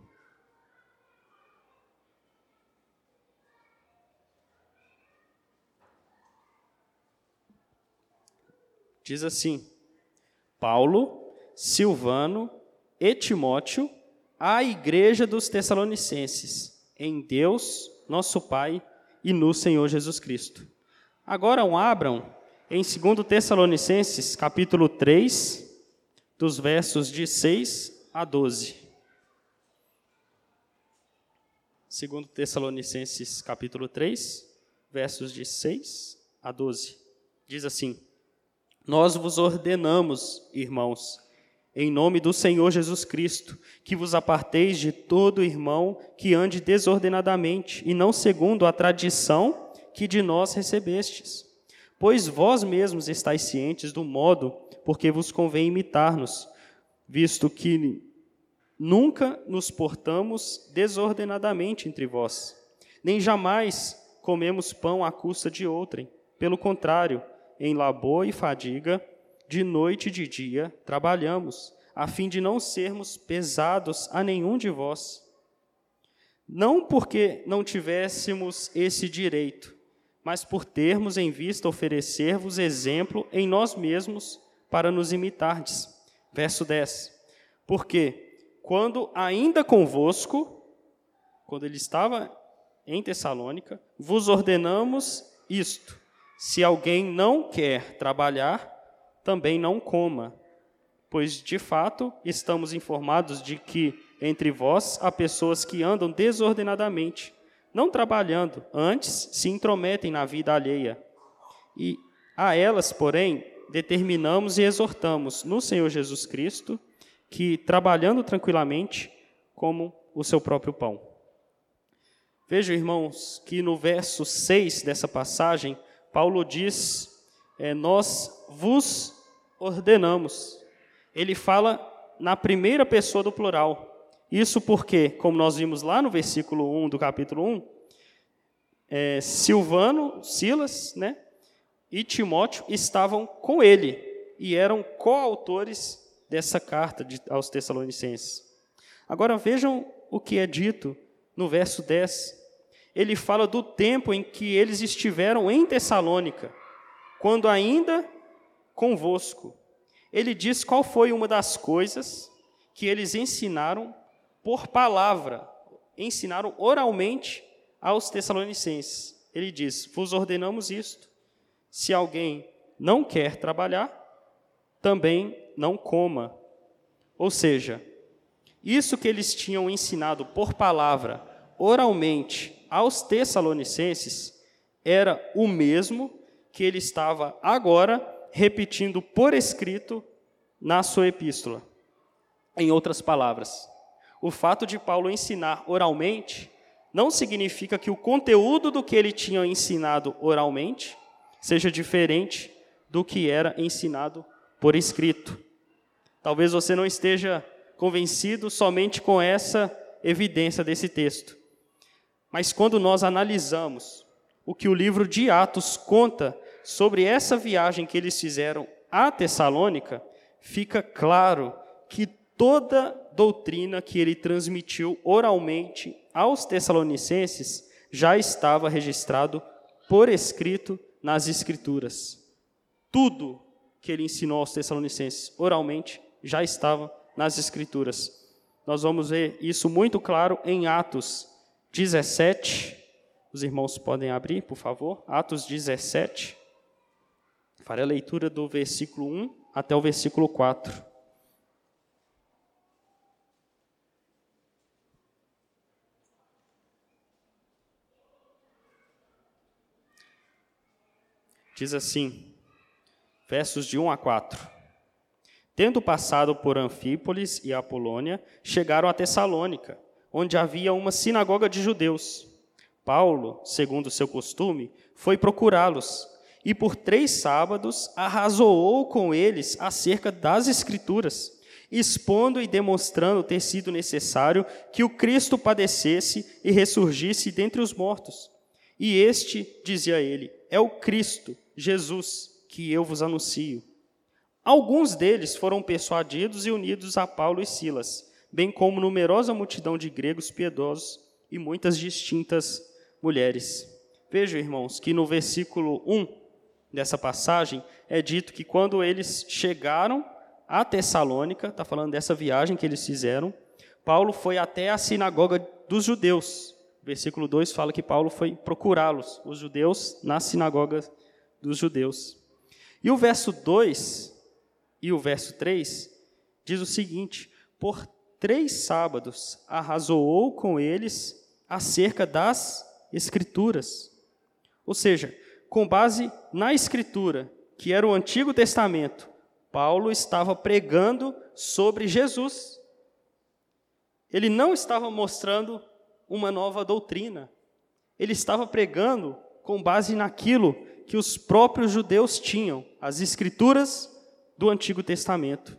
Diz assim: Paulo, Silvano e Timóteo, à igreja dos Tessalonicenses, em Deus, nosso Pai e no Senhor Jesus Cristo. Agora abram em 2 Tessalonicenses, capítulo 3, dos versos de 6 a 12. Segundo Tessalonicenses capítulo 3, versos de 6 a 12. Diz assim: Nós vos ordenamos, irmãos, em nome do Senhor Jesus Cristo, que vos aparteis de todo irmão que ande desordenadamente e não segundo a tradição que de nós recebestes. Pois vós mesmos estáis cientes do modo por que vos convém imitar-nos, visto que nunca nos portamos desordenadamente entre vós, nem jamais comemos pão à custa de outrem. Pelo contrário, em labor e fadiga, de noite e de dia, trabalhamos, a fim de não sermos pesados a nenhum de vós. Não porque não tivéssemos esse direito, mas por termos em vista oferecer-vos exemplo em nós mesmos para nos imitardes. Verso 10. Porque quando ainda convosco, quando ele estava em Tessalônica, vos ordenamos isto: se alguém não quer trabalhar, também não coma, pois de fato estamos informados de que entre vós há pessoas que andam desordenadamente, não trabalhando, antes se intrometem na vida alheia. E a elas, porém, determinamos e exortamos no Senhor Jesus Cristo que, trabalhando tranquilamente, comam o seu próprio pão. Vejam, irmãos, que no verso 6 dessa passagem, Paulo diz: é, Nós vos ordenamos. Ele fala na primeira pessoa do plural. Isso porque, como nós vimos lá no versículo 1 do capítulo 1, é, Silvano, Silas né, e Timóteo estavam com ele e eram coautores dessa carta de, aos Tessalonicenses. Agora vejam o que é dito no verso 10. Ele fala do tempo em que eles estiveram em Tessalônica, quando ainda convosco. Ele diz qual foi uma das coisas que eles ensinaram por palavra, ensinaram oralmente aos Tessalonicenses. Ele diz: Vos ordenamos isto. Se alguém não quer trabalhar, também não coma. Ou seja, isso que eles tinham ensinado por palavra, oralmente, aos Tessalonicenses, era o mesmo que ele estava agora repetindo por escrito na sua epístola. Em outras palavras, o fato de Paulo ensinar oralmente não significa que o conteúdo do que ele tinha ensinado oralmente seja diferente do que era ensinado por escrito. Talvez você não esteja convencido somente com essa evidência desse texto. Mas quando nós analisamos o que o livro de Atos conta sobre essa viagem que eles fizeram a Tessalônica, fica claro que toda doutrina que ele transmitiu oralmente aos tessalonicenses já estava registrado por escrito nas escrituras. Tudo que ele ensinou aos tessalonicenses oralmente já estava nas escrituras. Nós vamos ver isso muito claro em Atos 17. Os irmãos podem abrir, por favor. Atos 17. Farei a leitura do versículo 1 até o versículo 4. Diz assim, versos de 1 a 4. Tendo passado por Anfípolis e Apolônia, chegaram a Tessalônica, onde havia uma sinagoga de judeus. Paulo, segundo seu costume, foi procurá-los e por três sábados arrazoou com eles acerca das Escrituras, expondo e demonstrando ter sido necessário que o Cristo padecesse e ressurgisse dentre os mortos. E este, dizia ele, é o Cristo, Jesus, que eu vos anuncio. Alguns deles foram persuadidos e unidos a Paulo e Silas, bem como numerosa multidão de gregos piedosos e muitas distintas mulheres. Vejam, irmãos, que no versículo 1 dessa passagem, é dito que quando eles chegaram a Tessalônica, está falando dessa viagem que eles fizeram, Paulo foi até a sinagoga dos judeus. Versículo 2 fala que Paulo foi procurá-los, os judeus, na sinagoga dos judeus. E o verso 2 e o verso 3 diz o seguinte: Por três sábados arrazoou com eles acerca das Escrituras. Ou seja, com base na Escritura, que era o Antigo Testamento, Paulo estava pregando sobre Jesus. Ele não estava mostrando uma nova doutrina. Ele estava pregando com base naquilo que os próprios judeus tinham, as escrituras do Antigo Testamento.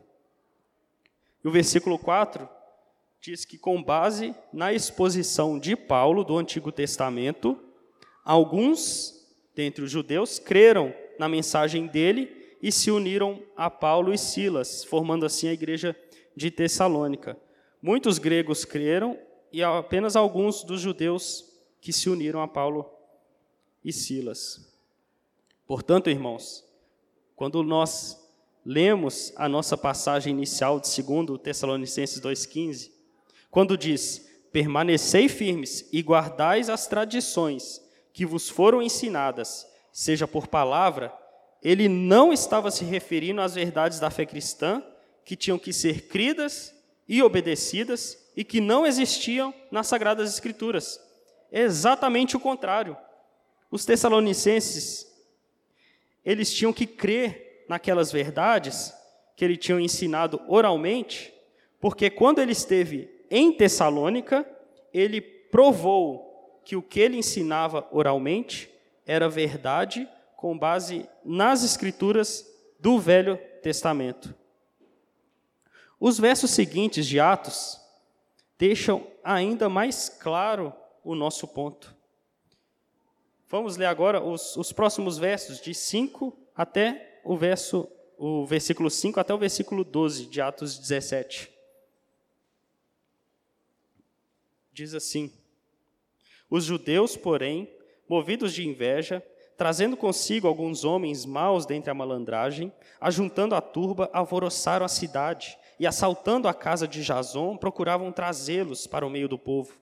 E o versículo 4 diz que, com base na exposição de Paulo do Antigo Testamento, alguns dentre os judeus creram na mensagem dele e se uniram a Paulo e Silas, formando assim a igreja de Tessalônica. Muitos gregos creram e apenas alguns dos judeus que se uniram a Paulo e Silas. Portanto, irmãos, quando nós lemos a nossa passagem inicial de 2 Tessalonicenses 2,15, quando diz: Permanecei firmes e guardais as tradições que vos foram ensinadas, seja por palavra, ele não estava se referindo às verdades da fé cristã, que tinham que ser cridas e obedecidas e que não existiam nas Sagradas Escrituras. É exatamente o contrário. Os tessalonicenses, eles tinham que crer naquelas verdades que ele tinha ensinado oralmente, porque quando ele esteve em Tessalônica, ele provou que o que ele ensinava oralmente era verdade com base nas escrituras do Velho Testamento. Os versos seguintes de Atos deixam ainda mais claro o nosso ponto. Vamos ler agora os, os próximos versos, de 5 até o verso o versículo 5 até o versículo 12 de Atos 17. Diz assim: Os judeus, porém, movidos de inveja, trazendo consigo alguns homens maus dentre a malandragem, ajuntando a turba, alvoroçaram a cidade e, assaltando a casa de Jason, procuravam trazê-los para o meio do povo.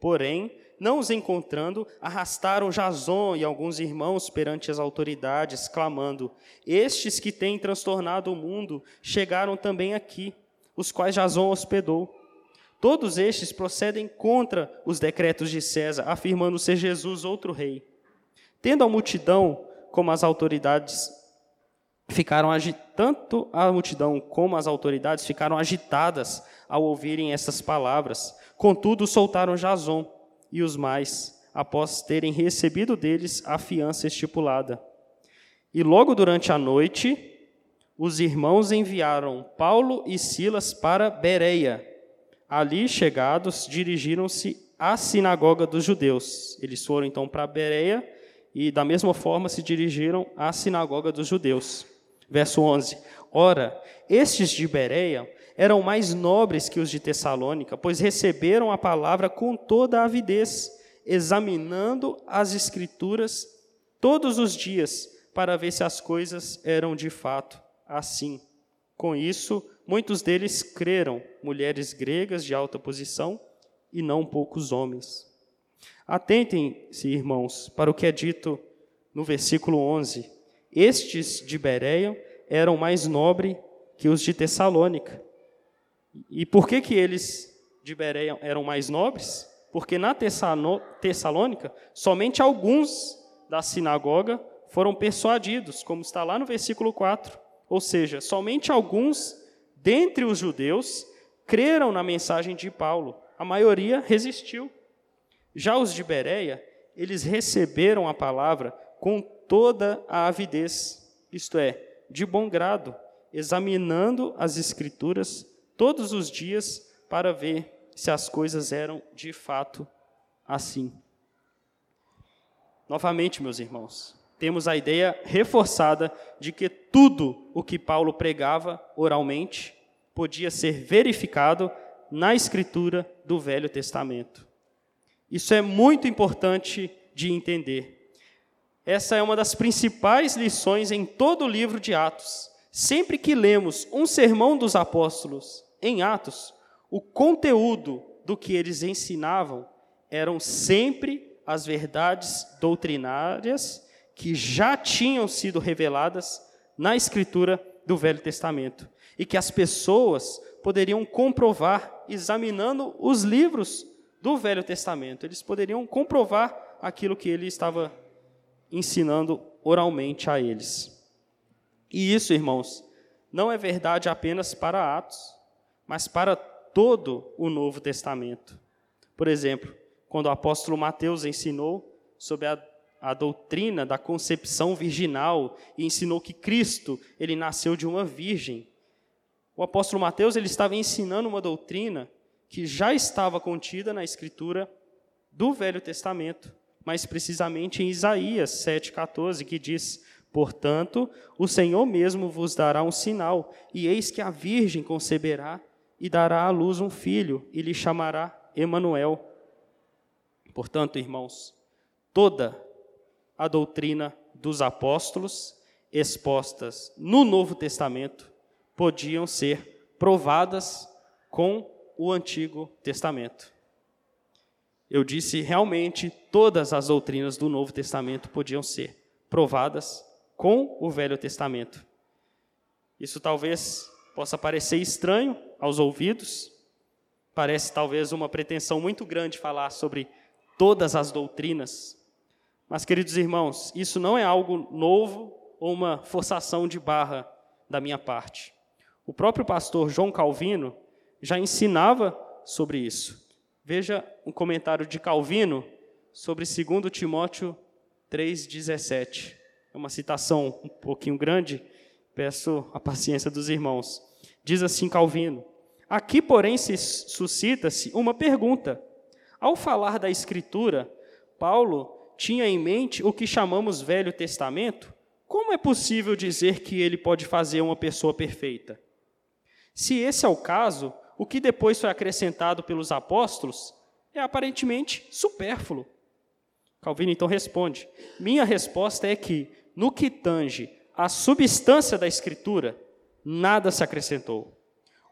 Porém, não os encontrando, arrastaram Jason e alguns irmãos perante as autoridades, clamando: Estes que têm transtornado o mundo chegaram também aqui, os quais Jason hospedou. Todos estes procedem contra os decretos de César, afirmando ser Jesus outro rei. Tendo a multidão como as autoridades ficaram tanto a multidão como as autoridades ficaram agitadas ao ouvirem essas palavras. Contudo, soltaram Jason e os mais, após terem recebido deles a fiança estipulada. E logo durante a noite, os irmãos enviaram Paulo e Silas para Bereia Ali chegados, dirigiram-se à sinagoga dos judeus. Eles foram então para Bereia e, da mesma forma, se dirigiram à sinagoga dos judeus. Verso 11: Ora, estes de Bereia eram mais nobres que os de Tessalônica, pois receberam a palavra com toda a avidez, examinando as Escrituras todos os dias, para ver se as coisas eram de fato assim. Com isso, muitos deles creram, mulheres gregas de alta posição e não poucos homens. Atentem-se, irmãos, para o que é dito no versículo 11. Estes de Bereia eram mais nobres que os de Tessalônica. E por que, que eles de Bereia eram mais nobres? Porque na Tessalônica, somente alguns da sinagoga foram persuadidos, como está lá no versículo 4. Ou seja, somente alguns dentre os judeus creram na mensagem de Paulo. A maioria resistiu. Já os de Bereia, eles receberam a palavra com toda a avidez, isto é, de bom grado, examinando as escrituras todos os dias para ver se as coisas eram de fato assim. Novamente, meus irmãos, temos a ideia reforçada de que tudo o que Paulo pregava oralmente podia ser verificado na escritura do Velho Testamento. Isso é muito importante de entender. Essa é uma das principais lições em todo o livro de Atos. Sempre que lemos um sermão dos apóstolos em Atos, o conteúdo do que eles ensinavam eram sempre as verdades doutrinárias que já tinham sido reveladas na Escritura do Velho Testamento e que as pessoas poderiam comprovar examinando os livros do Velho Testamento. Eles poderiam comprovar aquilo que ele estava ensinando oralmente a eles. E isso, irmãos, não é verdade apenas para Atos, mas para todo o Novo Testamento. Por exemplo, quando o apóstolo Mateus ensinou sobre a, a doutrina da concepção virginal e ensinou que Cristo, ele nasceu de uma virgem. O apóstolo Mateus ele estava ensinando uma doutrina que já estava contida na escritura do Velho Testamento, mais precisamente em Isaías 7,14, que diz: Portanto, o Senhor mesmo vos dará um sinal, e eis que a Virgem conceberá e dará à luz um filho, e lhe chamará Emanuel. Portanto, irmãos, toda a doutrina dos apóstolos expostas no Novo Testamento podiam ser provadas com o Antigo Testamento. Eu disse realmente todas as doutrinas do Novo Testamento podiam ser provadas com o Velho Testamento. Isso talvez possa parecer estranho aos ouvidos, parece talvez uma pretensão muito grande falar sobre todas as doutrinas. Mas, queridos irmãos, isso não é algo novo ou uma forçação de barra da minha parte. O próprio pastor João Calvino já ensinava sobre isso. Veja um comentário de Calvino sobre 2 Timóteo 3,17. É uma citação um pouquinho grande, peço a paciência dos irmãos. Diz assim Calvino: Aqui, porém, se suscita-se uma pergunta. Ao falar da Escritura, Paulo tinha em mente o que chamamos Velho Testamento? Como é possível dizer que ele pode fazer uma pessoa perfeita? Se esse é o caso, o que depois foi acrescentado pelos apóstolos é aparentemente supérfluo. Calvino então responde: Minha resposta é que no que tange a substância da Escritura, nada se acrescentou.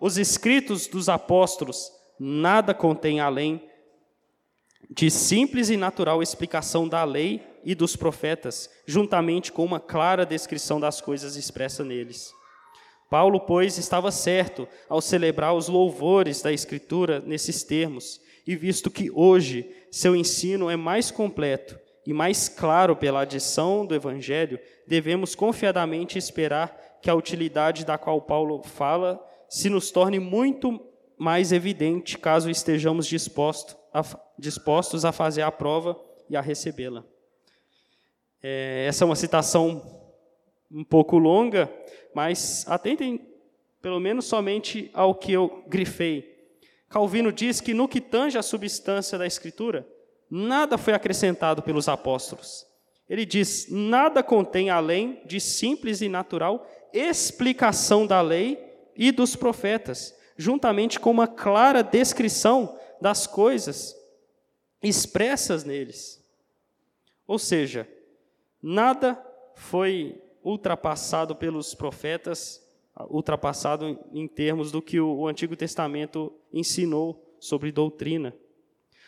Os escritos dos apóstolos nada contêm além de simples e natural explicação da lei e dos profetas, juntamente com uma clara descrição das coisas expressas neles. Paulo, pois, estava certo ao celebrar os louvores da Escritura nesses termos, e visto que hoje seu ensino é mais completo e mais claro pela adição do Evangelho, devemos confiadamente esperar que a utilidade da qual Paulo fala se nos torne muito mais evidente caso estejamos disposto a, dispostos a fazer a prova e a recebê-la. É, essa é uma citação um pouco longa, mas atentem pelo menos somente ao que eu grifei. Calvino diz que no que tange a substância da Escritura, nada foi acrescentado pelos apóstolos. Ele diz: nada contém além de simples e natural explicação da lei e dos profetas, juntamente com uma clara descrição das coisas expressas neles. Ou seja, nada foi ultrapassado pelos profetas, ultrapassado em termos do que o Antigo Testamento ensinou sobre doutrina.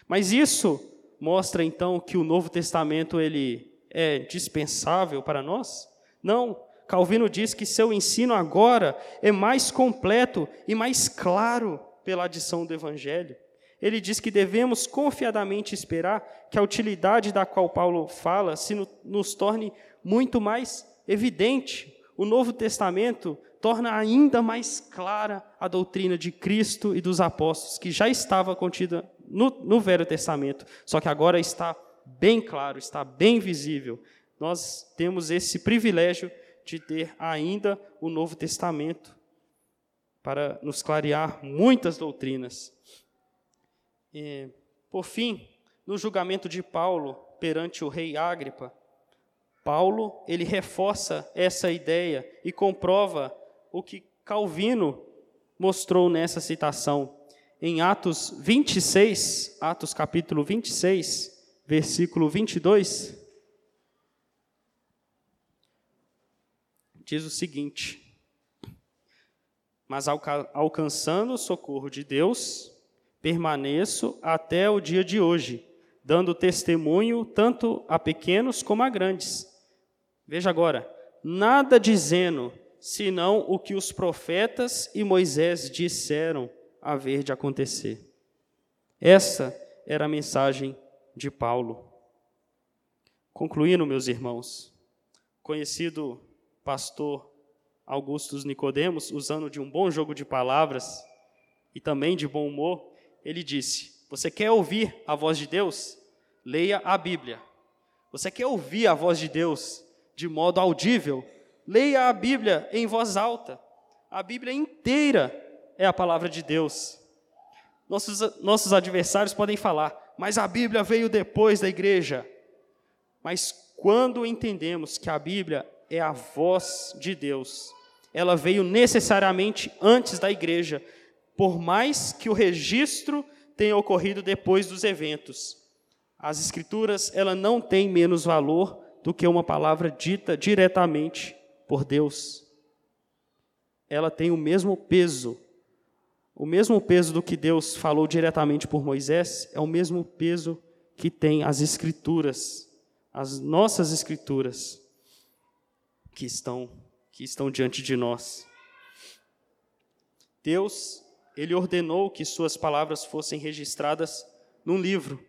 Mas isso mostra então que o Novo Testamento ele é dispensável para nós? Não. Calvino diz que seu ensino agora é mais completo e mais claro pela adição do Evangelho. Ele diz que devemos confiadamente esperar que a utilidade da qual Paulo fala se nos torne muito mais evidente. O Novo Testamento torna ainda mais clara a doutrina de Cristo e dos apóstolos, que já estava contida no, no Velho Testamento, só que agora está bem claro, está bem visível. Nós temos esse privilégio de ter ainda o Novo Testamento para nos clarear muitas doutrinas. E, por fim, no julgamento de Paulo perante o rei Agripa, Paulo ele reforça essa ideia e comprova o que Calvino mostrou nessa citação em Atos 26, Atos capítulo 26, versículo 22, diz o seguinte: Mas alcançando o socorro de Deus, permaneço até o dia de hoje, dando testemunho tanto a pequenos como a grandes. Veja agora, nada dizendo senão o que os profetas e Moisés disseram haver de acontecer. Essa era a mensagem de Paulo. Concluindo, meus irmãos, conhecido pastor Augustus Nicodemos, usando de um bom jogo de palavras e também de bom humor, ele disse: Você quer ouvir a voz de Deus? Leia a Bíblia. Você quer ouvir a voz de Deus de modo audível? Leia a Bíblia em voz alta. A Bíblia inteira é a palavra de Deus. Nossos, nossos adversários podem falar, mas a Bíblia veio depois da igreja. Mas quando entendemos que a Bíblia é a voz de Deus, ela veio necessariamente antes da igreja, por mais que o registro tenha ocorrido depois dos eventos. As escrituras, ela não tem menos valor do que uma palavra dita diretamente por Deus. Ela tem o mesmo peso. O mesmo peso do que Deus falou diretamente por Moisés é o mesmo peso que tem as escrituras, as nossas escrituras que estão que estão diante de nós. Deus, ele ordenou que suas palavras fossem registradas num livro.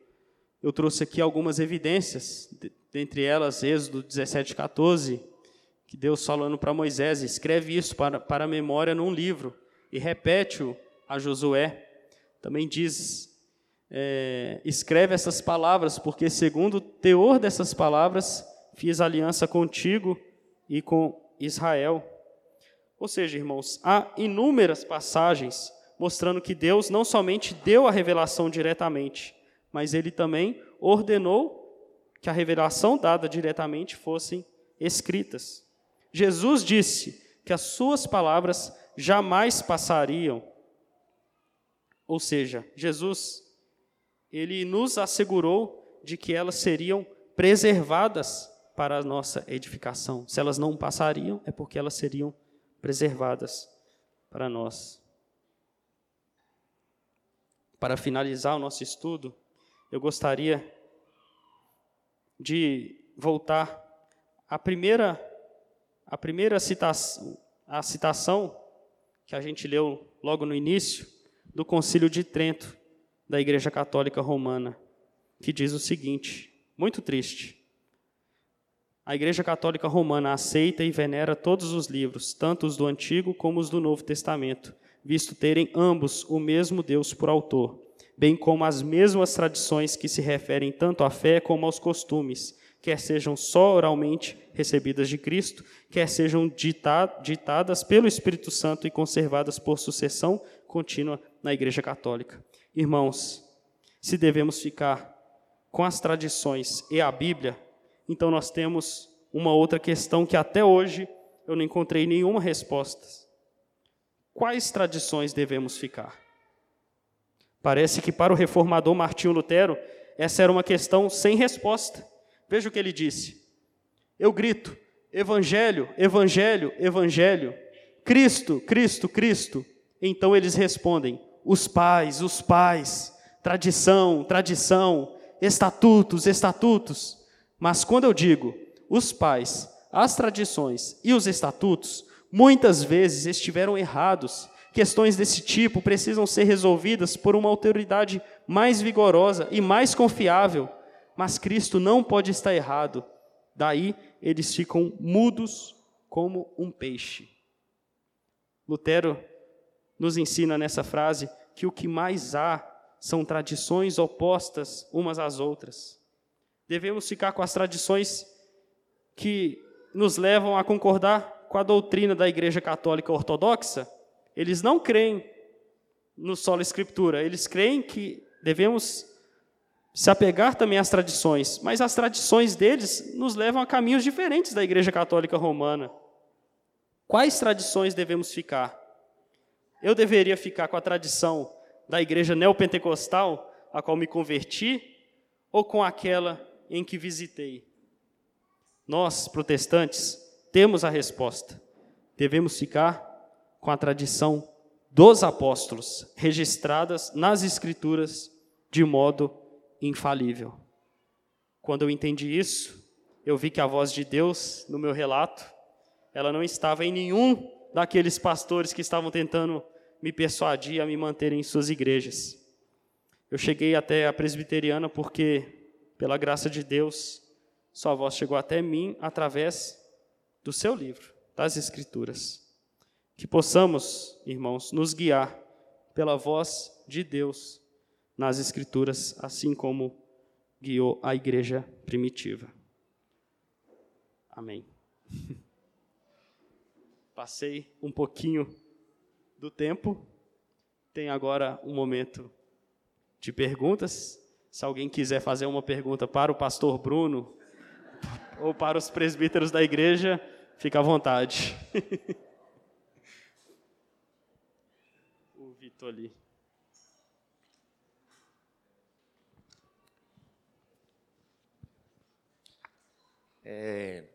Eu trouxe aqui algumas evidências, dentre elas Êxodo 17, 14, que Deus falando para Moisés, escreve isso para, para a memória num livro e repete-o a Josué. Também diz, é, escreve essas palavras, porque segundo o teor dessas palavras, fiz aliança contigo e com Israel. Ou seja, irmãos, há inúmeras passagens mostrando que Deus não somente deu a revelação diretamente, mas ele também ordenou que a revelação dada diretamente fossem escritas. Jesus disse que as suas palavras jamais passariam. Ou seja, Jesus ele nos assegurou de que elas seriam preservadas para a nossa edificação. Se elas não passariam, é porque elas seriam preservadas para nós. Para finalizar o nosso estudo, eu gostaria de voltar à primeira, à primeira citação, a citação que a gente leu logo no início do Concílio de Trento da Igreja Católica Romana, que diz o seguinte, muito triste. A Igreja Católica Romana aceita e venera todos os livros, tanto os do Antigo como os do Novo Testamento, visto terem ambos o mesmo Deus por autor, bem como as mesmas tradições que se referem tanto à fé como aos costumes, quer sejam só oralmente recebidas de Cristo, quer sejam ditadas pelo Espírito Santo e conservadas por sucessão contínua na Igreja Católica. Irmãos, se devemos ficar com as tradições e a Bíblia, então nós temos uma outra questão que até hoje eu não encontrei nenhuma resposta. Quais tradições devemos ficar? Parece que para o reformador Martinho Lutero, essa era uma questão sem resposta. Veja o que ele disse. Eu grito: Evangelho, Evangelho, Evangelho. Cristo, Cristo, Cristo. Então eles respondem: os pais, os pais, tradição, tradição, estatutos, estatutos. Mas quando eu digo os pais, as tradições e os estatutos, muitas vezes estiveram errados. Questões desse tipo precisam ser resolvidas por uma autoridade mais vigorosa e mais confiável, mas Cristo não pode estar errado. Daí eles ficam mudos como um peixe. Lutero nos ensina nessa frase que o que mais há são tradições opostas umas às outras devemos ficar com as tradições que nos levam a concordar com a doutrina da Igreja Católica Ortodoxa. Eles não creem no solo escritura, eles creem que devemos se apegar também às tradições, mas as tradições deles nos levam a caminhos diferentes da Igreja Católica Romana. Quais tradições devemos ficar? Eu deveria ficar com a tradição da Igreja Neopentecostal, a qual me converti, ou com aquela em que visitei. Nós, protestantes, temos a resposta. Devemos ficar com a tradição dos apóstolos, registradas nas Escrituras de modo infalível. Quando eu entendi isso, eu vi que a voz de Deus no meu relato ela não estava em nenhum daqueles pastores que estavam tentando me persuadir a me manter em suas igrejas. Eu cheguei até a presbiteriana porque, pela graça de Deus, sua voz chegou até mim através do seu livro, das Escrituras. Que possamos, irmãos, nos guiar pela voz de Deus nas Escrituras, assim como guiou a igreja primitiva. Amém. Passei um pouquinho do tempo, tem agora um momento de perguntas. Se alguém quiser fazer uma pergunta para o pastor Bruno ou para os presbíteros da igreja, fica à vontade. o Vitor ali. É,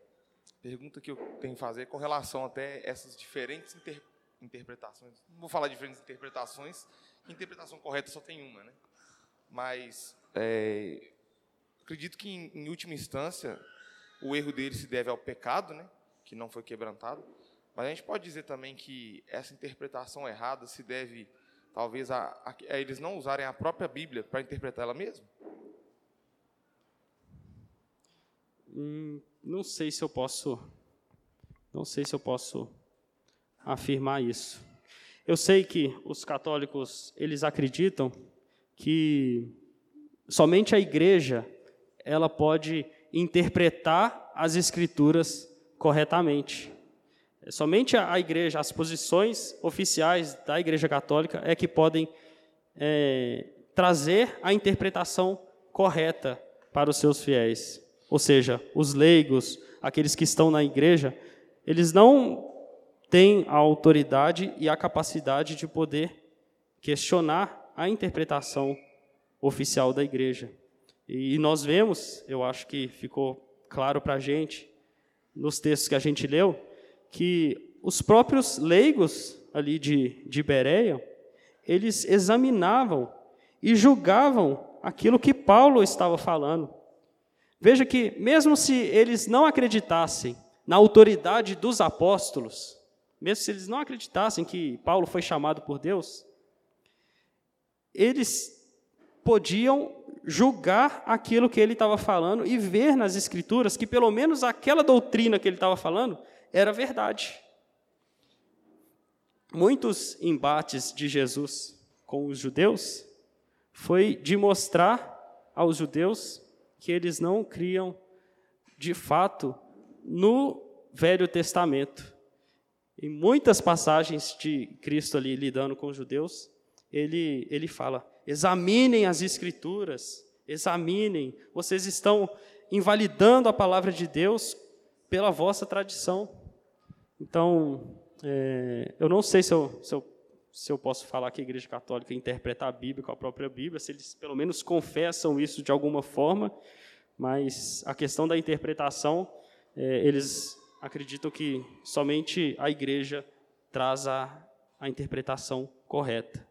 pergunta que eu tenho que fazer com relação até essas diferentes inter, interpretações. Não vou falar de diferentes interpretações, interpretação correta só tem uma, né? Mas é, acredito que, em, em, última instância, o erro dele se deve ao pecado, né? Que não foi quebrantado. Mas a gente pode dizer também que essa interpretação errada se deve, talvez, a, a, a eles não usarem a própria Bíblia para interpretar ela mesma? Hum, não sei se eu posso, não sei se eu posso afirmar isso. Eu sei que os católicos eles acreditam que somente a igreja ela pode interpretar as escrituras corretamente. Somente a igreja, as posições oficiais da Igreja Católica é que podem é, trazer a interpretação correta para os seus fiéis ou seja, os leigos, aqueles que estão na igreja, eles não têm a autoridade e a capacidade de poder questionar a interpretação oficial da igreja. E nós vemos, eu acho que ficou claro para a gente, nos textos que a gente leu, que os próprios leigos ali de, de Bereia, eles examinavam e julgavam aquilo que Paulo estava falando. Veja que, mesmo se eles não acreditassem na autoridade dos apóstolos, mesmo se eles não acreditassem que Paulo foi chamado por Deus, eles podiam julgar aquilo que ele estava falando e ver nas Escrituras que, pelo menos, aquela doutrina que ele estava falando era verdade. Muitos embates de Jesus com os judeus foi de mostrar aos judeus que eles não criam, de fato, no Velho Testamento. Em muitas passagens de Cristo ali lidando com os judeus, ele, ele fala: examinem as Escrituras, examinem, vocês estão invalidando a palavra de Deus pela vossa tradição. Então, é, eu não sei se eu, se eu, se eu posso falar que a Igreja Católica interpreta a Bíblia com a própria Bíblia, se eles pelo menos confessam isso de alguma forma, mas a questão da interpretação, é, eles acreditam que somente a igreja traz a, a interpretação correta.